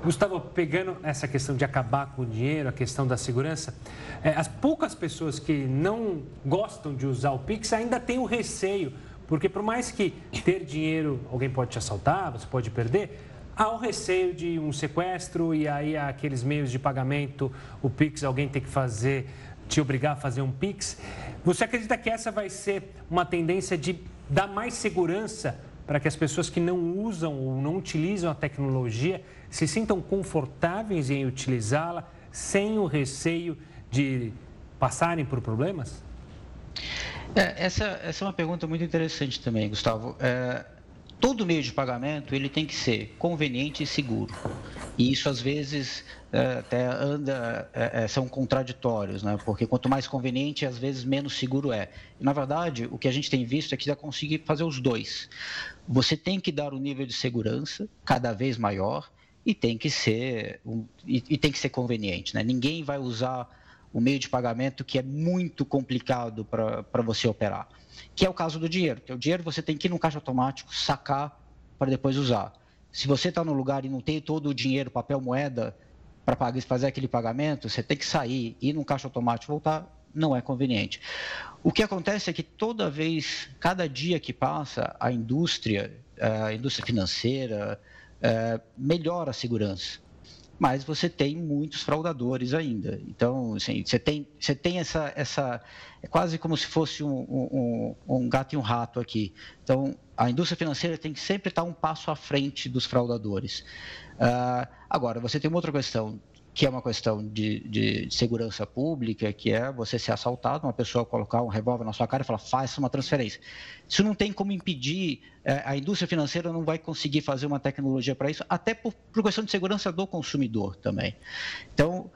Gustavo, pegando essa questão de acabar com o dinheiro, a questão da segurança, é, as poucas pessoas que não gostam de usar o Pix ainda têm o receio, porque por mais que ter dinheiro, alguém pode te assaltar, você pode perder, há o receio de um sequestro e aí aqueles meios de pagamento, o Pix, alguém tem que fazer, te obrigar a fazer um Pix. Você acredita que essa vai ser uma tendência de dar mais segurança para que as pessoas que não usam ou não utilizam a tecnologia se sintam confortáveis em utilizá-la sem o receio de passarem por problemas? É, essa, essa é uma pergunta muito interessante também, Gustavo. É, todo meio de pagamento ele tem que ser conveniente e seguro. E isso às vezes é, até anda, é, é são contraditórios, né? porque quanto mais conveniente, às vezes menos seguro é. Na verdade, o que a gente tem visto é que já conseguir fazer os dois. Você tem que dar um nível de segurança cada vez maior e tem que ser, e, e tem que ser conveniente. Né? Ninguém vai usar o meio de pagamento que é muito complicado para você operar que é o caso do dinheiro. Que o dinheiro você tem que ir no caixa automático, sacar para depois usar. Se você está no lugar e não tem todo o dinheiro, papel moeda, para fazer aquele pagamento, você tem que sair, ir no caixa automático voltar, não é conveniente. O que acontece é que toda vez, cada dia que passa, a indústria, a indústria financeira, eh, melhora a segurança mas você tem muitos fraudadores ainda. Então, assim, você tem, você tem essa, essa. É quase como se fosse um, um, um gato e um rato aqui. Então, a indústria financeira tem que sempre estar um passo à frente dos fraudadores. Uh, agora, você tem uma outra questão que é uma questão de, de, segurança pública, que é você ser assaltado, uma pessoa colocar um revólver na sua cara e falar, faça uma transferência. Isso não tem como impedir, é, a indústria financeira não vai conseguir fazer uma tecnologia para isso, até por, por questão de segurança do consumidor também. Então,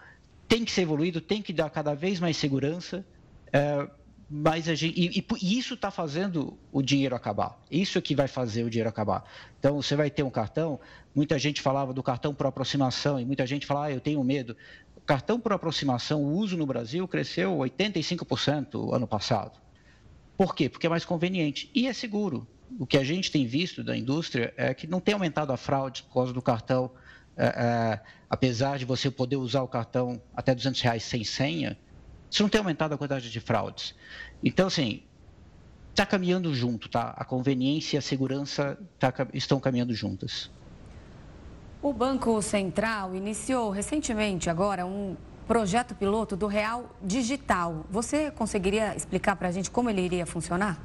tem que ser evoluído, tem que dar cada vez mais segurança, é, mas a gente, e, e isso está fazendo o dinheiro acabar. Isso é que vai fazer o dinheiro acabar. Então, você vai ter um cartão. Muita gente falava do cartão por aproximação e muita gente fala, ah, eu tenho medo. O cartão por aproximação, o uso no Brasil cresceu 85% ano passado. Por quê? Porque é mais conveniente e é seguro. O que a gente tem visto da indústria é que não tem aumentado a fraude por causa do cartão. É, é, apesar de você poder usar o cartão até 200 reais sem senha, isso não tem aumentado a quantidade de fraudes. Então, assim, está caminhando junto, tá? A conveniência e a segurança tá, estão caminhando juntas. O Banco Central iniciou recentemente agora um projeto piloto do Real Digital. Você conseguiria explicar para a gente como ele iria funcionar?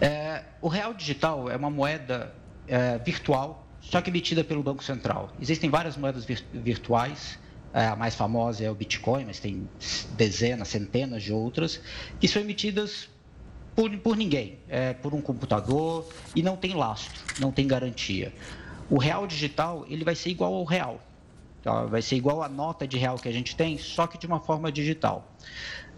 É, o Real Digital é uma moeda é, virtual, só que emitida pelo Banco Central. Existem várias moedas vir virtuais a mais famosa é o Bitcoin, mas tem dezenas, centenas de outras, que são emitidas por, por ninguém, é, por um computador e não tem lastro, não tem garantia. O real digital ele vai ser igual ao real, tá? vai ser igual à nota de real que a gente tem, só que de uma forma digital.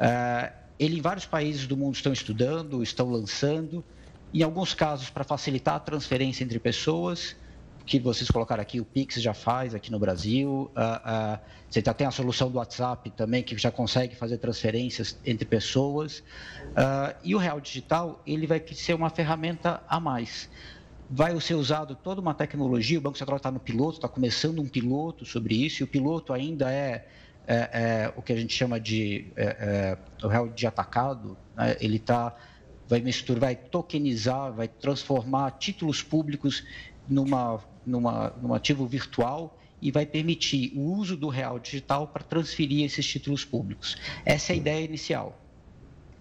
É, ele em vários países do mundo estão estudando, estão lançando, em alguns casos para facilitar a transferência entre pessoas, que vocês colocaram aqui, o Pix já faz aqui no Brasil. Uh, uh, você já tem a solução do WhatsApp também, que já consegue fazer transferências entre pessoas. Uh, e o Real Digital, ele vai ser uma ferramenta a mais. vai ser usado toda uma tecnologia, o Banco Central está no piloto, está começando um piloto sobre isso, e o piloto ainda é, é, é o que a gente chama de é, é o real de atacado, né? ele tá, vai misturar, vai tokenizar, vai transformar títulos públicos numa, numa, num ativo virtual e vai permitir o uso do real digital para transferir esses títulos públicos. Essa é a ideia inicial.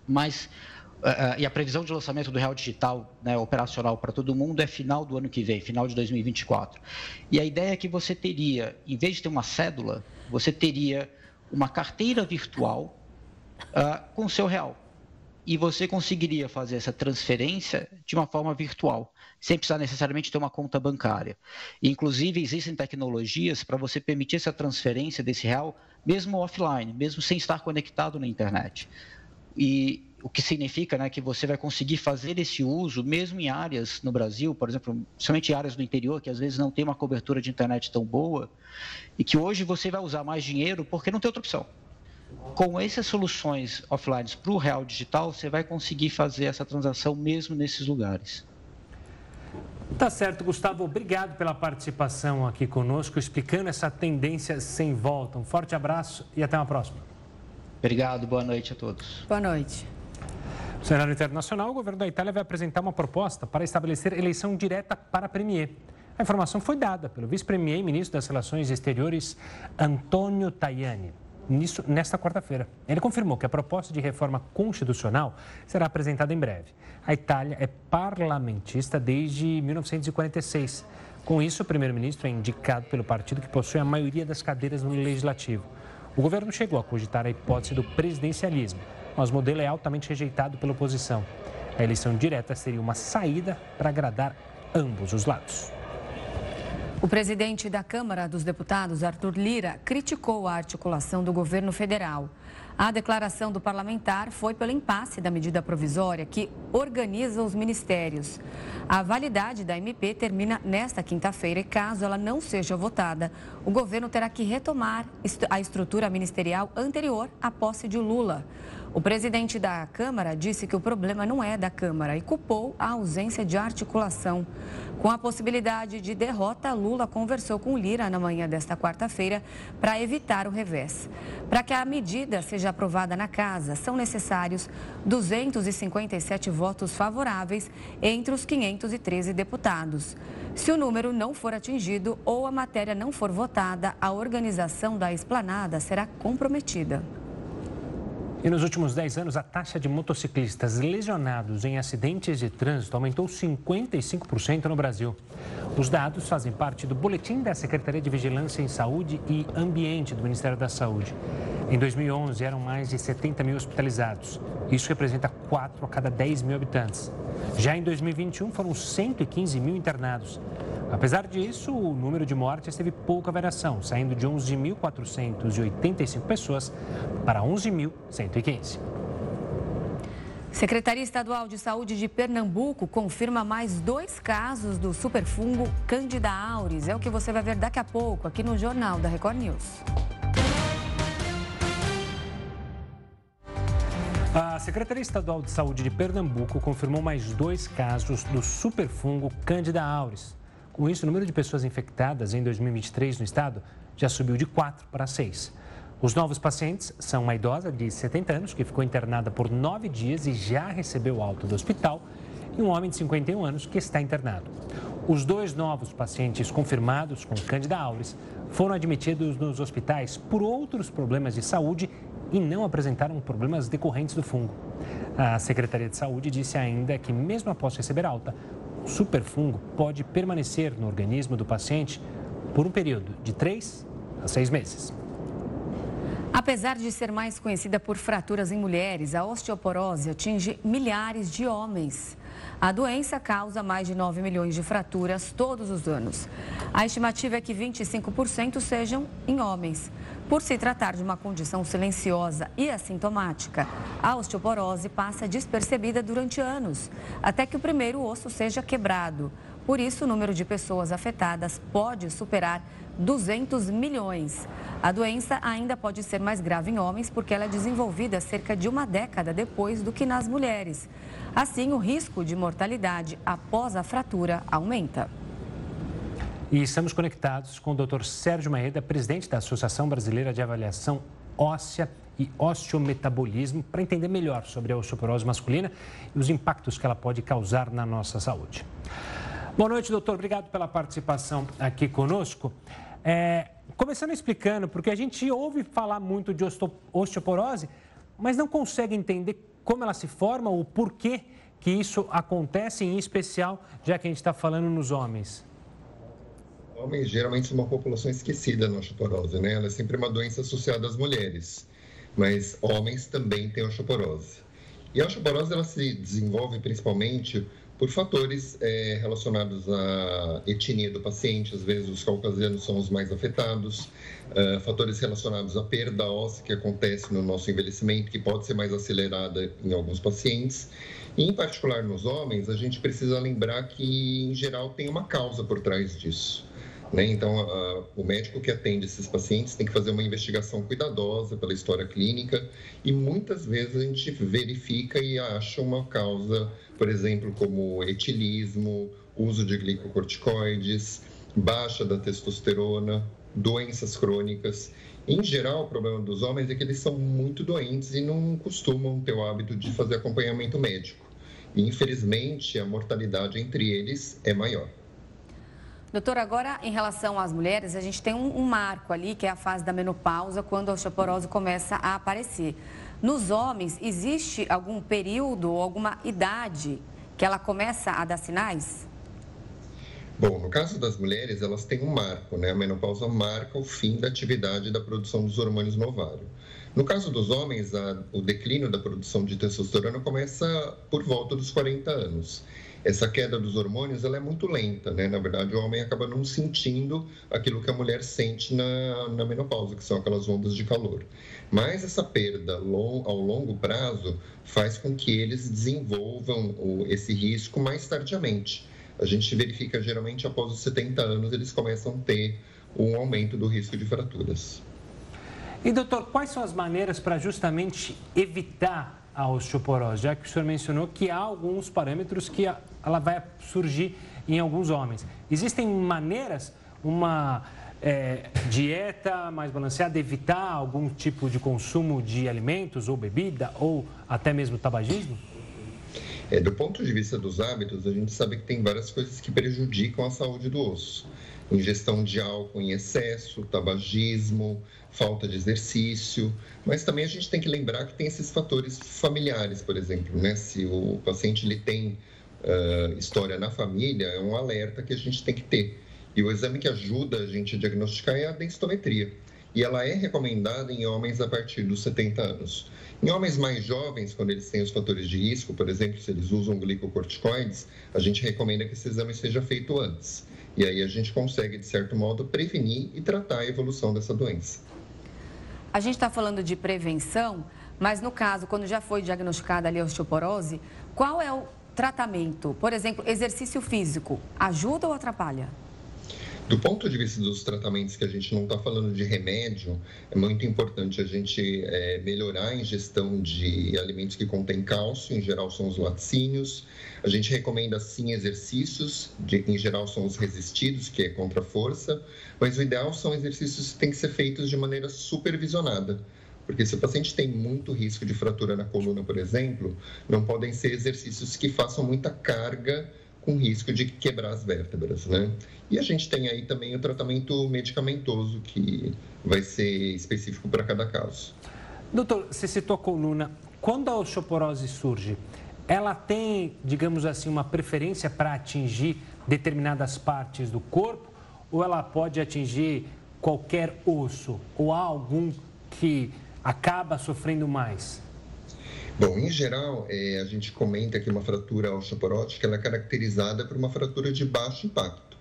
Mas Uh, e a previsão de lançamento do Real Digital né, operacional para todo mundo é final do ano que vem, final de 2024. E a ideia é que você teria, em vez de ter uma cédula, você teria uma carteira virtual uh, com seu real. E você conseguiria fazer essa transferência de uma forma virtual, sem precisar necessariamente ter uma conta bancária. Inclusive, existem tecnologias para você permitir essa transferência desse real, mesmo offline, mesmo sem estar conectado na internet. E o que significa né, que você vai conseguir fazer esse uso mesmo em áreas no Brasil, por exemplo, somente áreas do interior, que às vezes não tem uma cobertura de internet tão boa, e que hoje você vai usar mais dinheiro porque não tem outra opção. Com essas soluções offline para o real digital, você vai conseguir fazer essa transação mesmo nesses lugares. Tá certo, Gustavo. Obrigado pela participação aqui conosco, explicando essa tendência sem volta. Um forte abraço e até uma próxima. Obrigado, boa noite a todos. Boa noite. No cenário internacional, o governo da Itália vai apresentar uma proposta para estabelecer eleição direta para Premier. A informação foi dada pelo vice-premier e ministro das Relações Exteriores, Antonio Tajani, nisso, nesta quarta-feira. Ele confirmou que a proposta de reforma constitucional será apresentada em breve. A Itália é parlamentista desde 1946. Com isso, o primeiro-ministro é indicado pelo partido que possui a maioria das cadeiras no legislativo. O governo chegou a cogitar a hipótese do presidencialismo, mas o modelo é altamente rejeitado pela oposição. A eleição direta seria uma saída para agradar ambos os lados. O presidente da Câmara dos Deputados, Arthur Lira, criticou a articulação do governo federal. A declaração do parlamentar foi pelo impasse da medida provisória que organiza os ministérios. A validade da MP termina nesta quinta-feira e, caso ela não seja votada, o governo terá que retomar a estrutura ministerial anterior à posse de Lula. O presidente da Câmara disse que o problema não é da Câmara e culpou a ausência de articulação. Com a possibilidade de derrota, Lula conversou com Lira na manhã desta quarta-feira para evitar o revés. Para que a medida seja aprovada na casa, são necessários 257 votos favoráveis entre os 513 deputados. Se o número não for atingido ou a matéria não for votada, a organização da esplanada será comprometida. E nos últimos 10 anos, a taxa de motociclistas lesionados em acidentes de trânsito aumentou 55% no Brasil. Os dados fazem parte do boletim da Secretaria de Vigilância em Saúde e Ambiente do Ministério da Saúde. Em 2011, eram mais de 70 mil hospitalizados. Isso representa 4 a cada 10 mil habitantes. Já em 2021, foram 115 mil internados. Apesar disso, o número de mortes teve pouca variação, saindo de 11.485 pessoas para 11.115. Secretaria Estadual de Saúde de Pernambuco confirma mais dois casos do superfungo Candida auris. É o que você vai ver daqui a pouco aqui no Jornal da Record News. A Secretaria Estadual de Saúde de Pernambuco confirmou mais dois casos do superfungo Candida auris. Com isso, o número de pessoas infectadas em 2023 no estado já subiu de 4 para 6. Os novos pacientes são uma idosa de 70 anos que ficou internada por nove dias e já recebeu alta do hospital e um homem de 51 anos que está internado. Os dois novos pacientes confirmados com Candida auris foram admitidos nos hospitais por outros problemas de saúde e não apresentaram problemas decorrentes do fungo. A Secretaria de Saúde disse ainda que, mesmo após receber alta, o superfungo pode permanecer no organismo do paciente por um período de 3 a 6 meses. Apesar de ser mais conhecida por fraturas em mulheres, a osteoporose atinge milhares de homens. A doença causa mais de 9 milhões de fraturas todos os anos. A estimativa é que 25% sejam em homens. Por se tratar de uma condição silenciosa e assintomática, a osteoporose passa despercebida durante anos, até que o primeiro osso seja quebrado. Por isso, o número de pessoas afetadas pode superar 200 milhões. A doença ainda pode ser mais grave em homens porque ela é desenvolvida cerca de uma década depois do que nas mulheres. Assim, o risco de mortalidade após a fratura aumenta. E estamos conectados com o Dr. Sérgio Maeda, presidente da Associação Brasileira de Avaliação Óssea e Osteometabolismo, para entender melhor sobre a osteoporose masculina e os impactos que ela pode causar na nossa saúde. Boa noite, doutor. Obrigado pela participação aqui conosco. É, começando explicando, porque a gente ouve falar muito de osteoporose, mas não consegue entender como ela se forma, o porquê que isso acontece, em especial, já que a gente está falando nos homens homens geralmente são uma população esquecida na osteoporose, né? Ela é sempre uma doença associada às mulheres, mas homens também têm osteoporose. E a osteoporose ela se desenvolve principalmente por fatores é, relacionados à etnia do paciente, às vezes os caucasianos são os mais afetados, uh, fatores relacionados à perda óssea que acontece no nosso envelhecimento, que pode ser mais acelerada em alguns pacientes. E, em particular nos homens, a gente precisa lembrar que, em geral, tem uma causa por trás disso. Né? Então, a, o médico que atende esses pacientes tem que fazer uma investigação cuidadosa pela história clínica e muitas vezes a gente verifica e acha uma causa, por exemplo, como etilismo, uso de glicocorticoides, baixa da testosterona, doenças crônicas. Em geral, o problema dos homens é que eles são muito doentes e não costumam ter o hábito de fazer acompanhamento médico. E, infelizmente, a mortalidade entre eles é maior. Doutor, agora em relação às mulheres, a gente tem um, um, marco ali, que é a fase da menopausa, quando a osteoporose começa a aparecer. Nos homens, existe algum período ou alguma idade que ela começa a dar sinais? Bom, no caso das mulheres, elas têm um marco, né? A menopausa marca o fim da atividade da produção dos hormônios no ovário. No caso dos homens, a, o declínio da produção de testosterona começa por volta dos 40 anos essa queda dos hormônios ela é muito lenta, né? Na verdade, o homem acaba não sentindo aquilo que a mulher sente na, na menopausa, que são aquelas ondas de calor. Mas essa perda long, ao longo prazo faz com que eles desenvolvam o, esse risco mais tardiamente. A gente verifica geralmente após os 70 anos eles começam a ter um aumento do risco de fraturas. E doutor, quais são as maneiras para justamente evitar a osteoporose? Já que o senhor mencionou que há alguns parâmetros que ela vai surgir em alguns homens. Existem maneiras, uma é, dieta mais balanceada, evitar algum tipo de consumo de alimentos ou bebida ou até mesmo tabagismo? É, do ponto de vista dos hábitos, a gente sabe que tem várias coisas que prejudicam a saúde do osso. Ingestão de álcool em excesso, tabagismo, falta de exercício, mas também a gente tem que lembrar que tem esses fatores familiares, por exemplo, né? Se o paciente ele tem uh, história na família, é um alerta que a gente tem que ter. E o exame que ajuda a gente a diagnosticar é a densitometria. E ela é recomendada em homens a partir dos 70 anos. Em homens mais jovens, quando eles têm os fatores de risco, por exemplo, se eles usam glicocorticoides, a gente recomenda que esse exame seja feito antes. E aí a gente consegue, de certo modo, prevenir e tratar a evolução dessa doença. A gente está falando de prevenção, mas no caso, quando já foi diagnosticada ali a osteoporose, qual é o tratamento? Por exemplo, exercício físico, ajuda ou atrapalha? Do ponto de vista dos tratamentos que a gente não está falando de remédio, é muito importante a gente é, melhorar a ingestão de alimentos que contêm cálcio, em geral são os laticínios. A gente recomenda sim exercícios, de, em geral são os resistidos, que é contra a força, mas o ideal são exercícios que têm que ser feitos de maneira supervisionada. Porque se o paciente tem muito risco de fratura na coluna, por exemplo, não podem ser exercícios que façam muita carga com risco de quebrar as vértebras, né? E a gente tem aí também o tratamento medicamentoso que vai ser específico para cada caso. Doutor, você citou a coluna. Quando a osteoporose surge, ela tem, digamos assim, uma preferência para atingir determinadas partes do corpo ou ela pode atingir qualquer osso? Ou há algum que acaba sofrendo mais? Bom, em geral, é, a gente comenta que uma fratura osteoporótica ela é caracterizada por uma fratura de baixo impacto,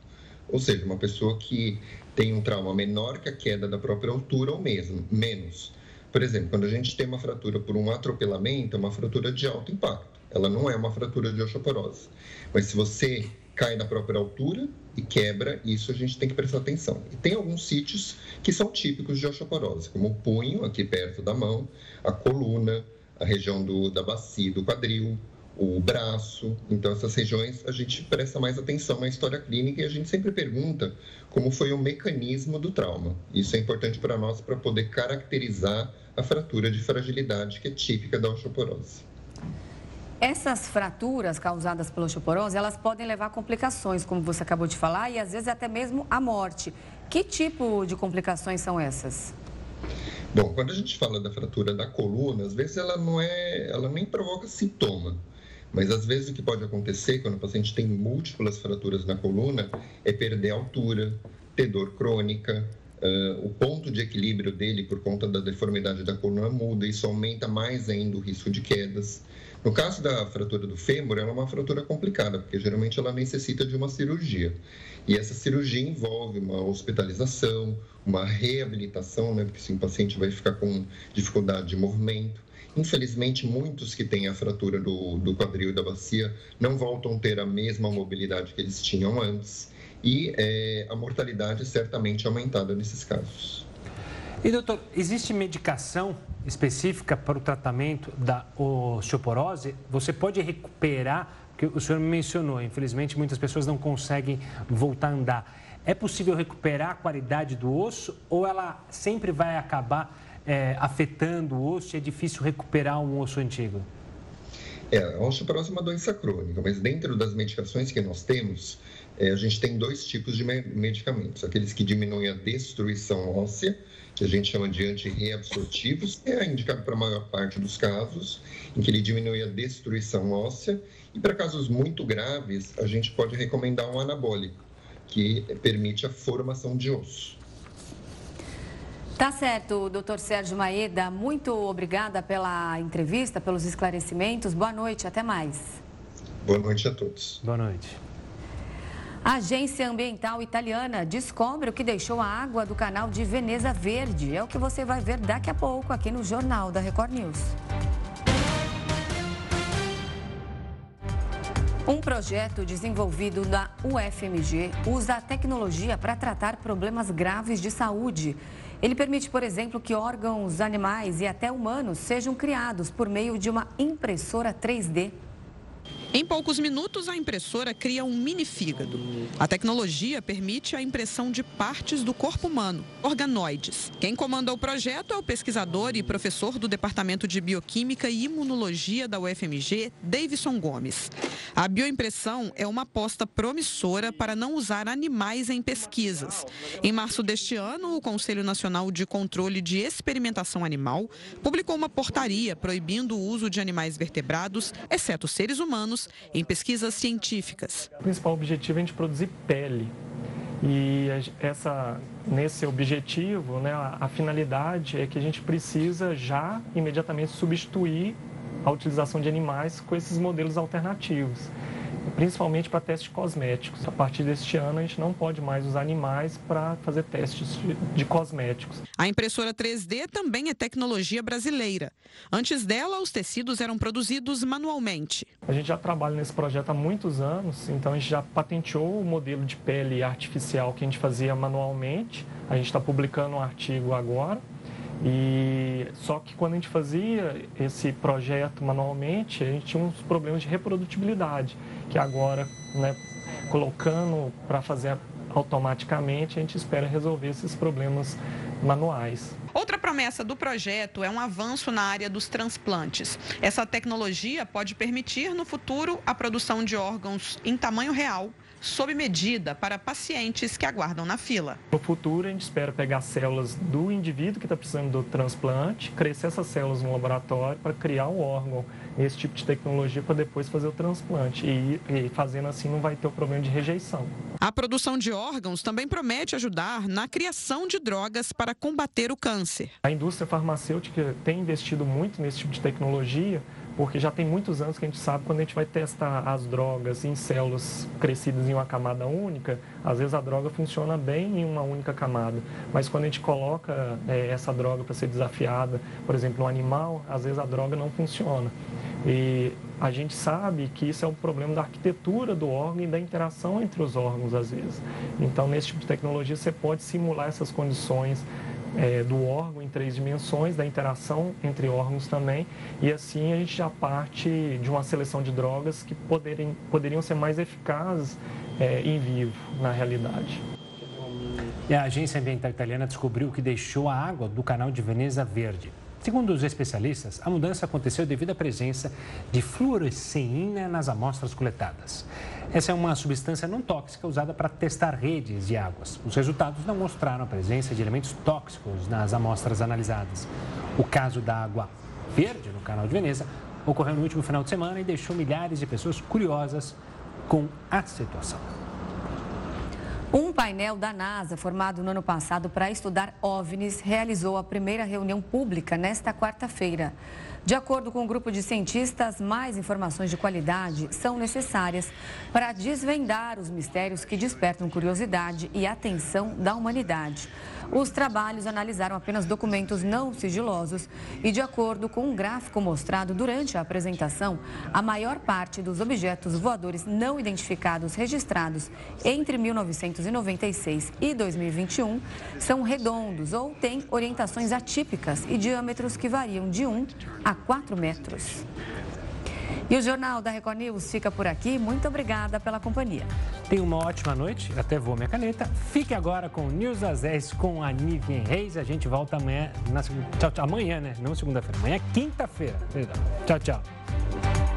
ou seja, uma pessoa que tem um trauma menor que a queda da própria altura ou mesmo menos. Por exemplo, quando a gente tem uma fratura por um atropelamento, é uma fratura de alto impacto. Ela não é uma fratura de osteoporose. Mas se você cai na própria altura e quebra, isso a gente tem que prestar atenção. E tem alguns sítios que são típicos de osteoporose, como o punho, aqui perto da mão, a coluna, a região do, da bacia do quadril, o braço. Então, essas regiões a gente presta mais atenção na história clínica e a gente sempre pergunta como foi o mecanismo do trauma. Isso é importante para nós para poder caracterizar a fratura de fragilidade que é típica da osteoporose. Essas fraturas causadas pela osteoporose, elas podem levar a complicações, como você acabou de falar, e às vezes até mesmo a morte. Que tipo de complicações são essas? Bom, quando a gente fala da fratura da coluna, às vezes ela não é, ela nem provoca sintoma. Mas às vezes o que pode acontecer quando o paciente tem múltiplas fraturas na coluna é perder altura, ter dor crônica, uh, o ponto de equilíbrio dele por conta da deformidade da coluna muda, isso aumenta mais ainda o risco de quedas. No caso da fratura do fêmur, ela é uma fratura complicada, porque geralmente ela necessita de uma cirurgia. E essa cirurgia envolve uma hospitalização, uma reabilitação, né, porque se o paciente vai ficar com dificuldade de movimento. Infelizmente, muitos que têm a fratura do, do quadril e da bacia não voltam a ter a mesma mobilidade que eles tinham antes. E é, a mortalidade certamente aumentada nesses casos. E doutor, existe medicação específica para o tratamento da osteoporose? Você pode recuperar, porque o senhor mencionou, infelizmente muitas pessoas não conseguem voltar a andar. É possível recuperar a qualidade do osso ou ela sempre vai acabar é, afetando o osso e é difícil recuperar um osso antigo? É, a osteoporose é uma doença crônica, mas dentro das medicações que nós temos, é, a gente tem dois tipos de medicamentos: aqueles que diminuem a destruição óssea que a gente chama de antirreabsortivos, é indicado para a maior parte dos casos, em que ele diminui a destruição óssea. E para casos muito graves, a gente pode recomendar um anabólico, que permite a formação de osso. Tá certo, doutor Sérgio Maeda. Muito obrigada pela entrevista, pelos esclarecimentos. Boa noite, até mais. Boa noite a todos. Boa noite. A Agência Ambiental Italiana descobre o que deixou a água do canal de Veneza verde. É o que você vai ver daqui a pouco aqui no Jornal da Record News. Um projeto desenvolvido na UFMG usa a tecnologia para tratar problemas graves de saúde. Ele permite, por exemplo, que órgãos animais e até humanos sejam criados por meio de uma impressora 3D. Em poucos minutos, a impressora cria um mini fígado. A tecnologia permite a impressão de partes do corpo humano, organoides. Quem comanda o projeto é o pesquisador e professor do Departamento de Bioquímica e Imunologia da UFMG, Davidson Gomes. A bioimpressão é uma aposta promissora para não usar animais em pesquisas. Em março deste ano, o Conselho Nacional de Controle de Experimentação Animal publicou uma portaria proibindo o uso de animais vertebrados, exceto seres humanos, em pesquisas científicas. O principal objetivo é a gente produzir pele. E essa, nesse objetivo, né, a, a finalidade é que a gente precisa já imediatamente substituir a utilização de animais com esses modelos alternativos principalmente para testes cosméticos. A partir deste ano, a gente não pode mais usar animais para fazer testes de cosméticos. A impressora 3D também é tecnologia brasileira. Antes dela, os tecidos eram produzidos manualmente. A gente já trabalha nesse projeto há muitos anos, então a gente já patenteou o modelo de pele artificial que a gente fazia manualmente. A gente está publicando um artigo agora. E só que quando a gente fazia esse projeto manualmente, a gente tinha uns problemas de reprodutibilidade que agora, né, colocando para fazer automaticamente, a gente espera resolver esses problemas manuais. Outra promessa do projeto é um avanço na área dos transplantes. Essa tecnologia pode permitir no futuro a produção de órgãos em tamanho real sob medida para pacientes que aguardam na fila. No futuro, a gente espera pegar células do indivíduo que está precisando do transplante, crescer essas células no laboratório para criar o órgão nesse tipo de tecnologia para depois fazer o transplante. E, e fazendo assim não vai ter o problema de rejeição. A produção de órgãos também promete ajudar na criação de drogas para combater o câncer. A indústria farmacêutica tem investido muito nesse tipo de tecnologia porque já tem muitos anos que a gente sabe quando a gente vai testar as drogas em células crescidas em uma camada única, às vezes a droga funciona bem em uma única camada, mas quando a gente coloca é, essa droga para ser desafiada, por exemplo, no animal, às vezes a droga não funciona. E a gente sabe que isso é um problema da arquitetura do órgão e da interação entre os órgãos, às vezes. Então, nesse tipo de tecnologia, você pode simular essas condições é, do órgão em três dimensões, da interação entre órgãos também, e assim a gente já parte de uma seleção de drogas que poderem, poderiam ser mais eficazes é, em vivo, na realidade. E a Agência Ambiental Italiana descobriu que deixou a água do canal de Veneza verde. Segundo os especialistas, a mudança aconteceu devido à presença de fluoresceína nas amostras coletadas. Essa é uma substância não tóxica usada para testar redes de águas. Os resultados não mostraram a presença de elementos tóxicos nas amostras analisadas. O caso da água verde no canal de Veneza ocorreu no último final de semana e deixou milhares de pessoas curiosas com a situação. Um painel da NASA, formado no ano passado para estudar OVNIs, realizou a primeira reunião pública nesta quarta-feira. De acordo com o um grupo de cientistas, mais informações de qualidade são necessárias para desvendar os mistérios que despertam curiosidade e atenção da humanidade. Os trabalhos analisaram apenas documentos não sigilosos e, de acordo com um gráfico mostrado durante a apresentação, a maior parte dos objetos voadores não identificados registrados entre 1996 e 2021 são redondos ou têm orientações atípicas e diâmetros que variam de 1 a 4 metros. E o Jornal da Record News fica por aqui. Muito obrigada pela companhia. Tenha uma ótima noite. Até vou minha caneta. Fique agora com News às 10 com a Nivien Reis. A gente volta amanhã. Na, tchau, tchau. Amanhã, né? Não segunda-feira. Amanhã é quinta-feira. Tchau, tchau.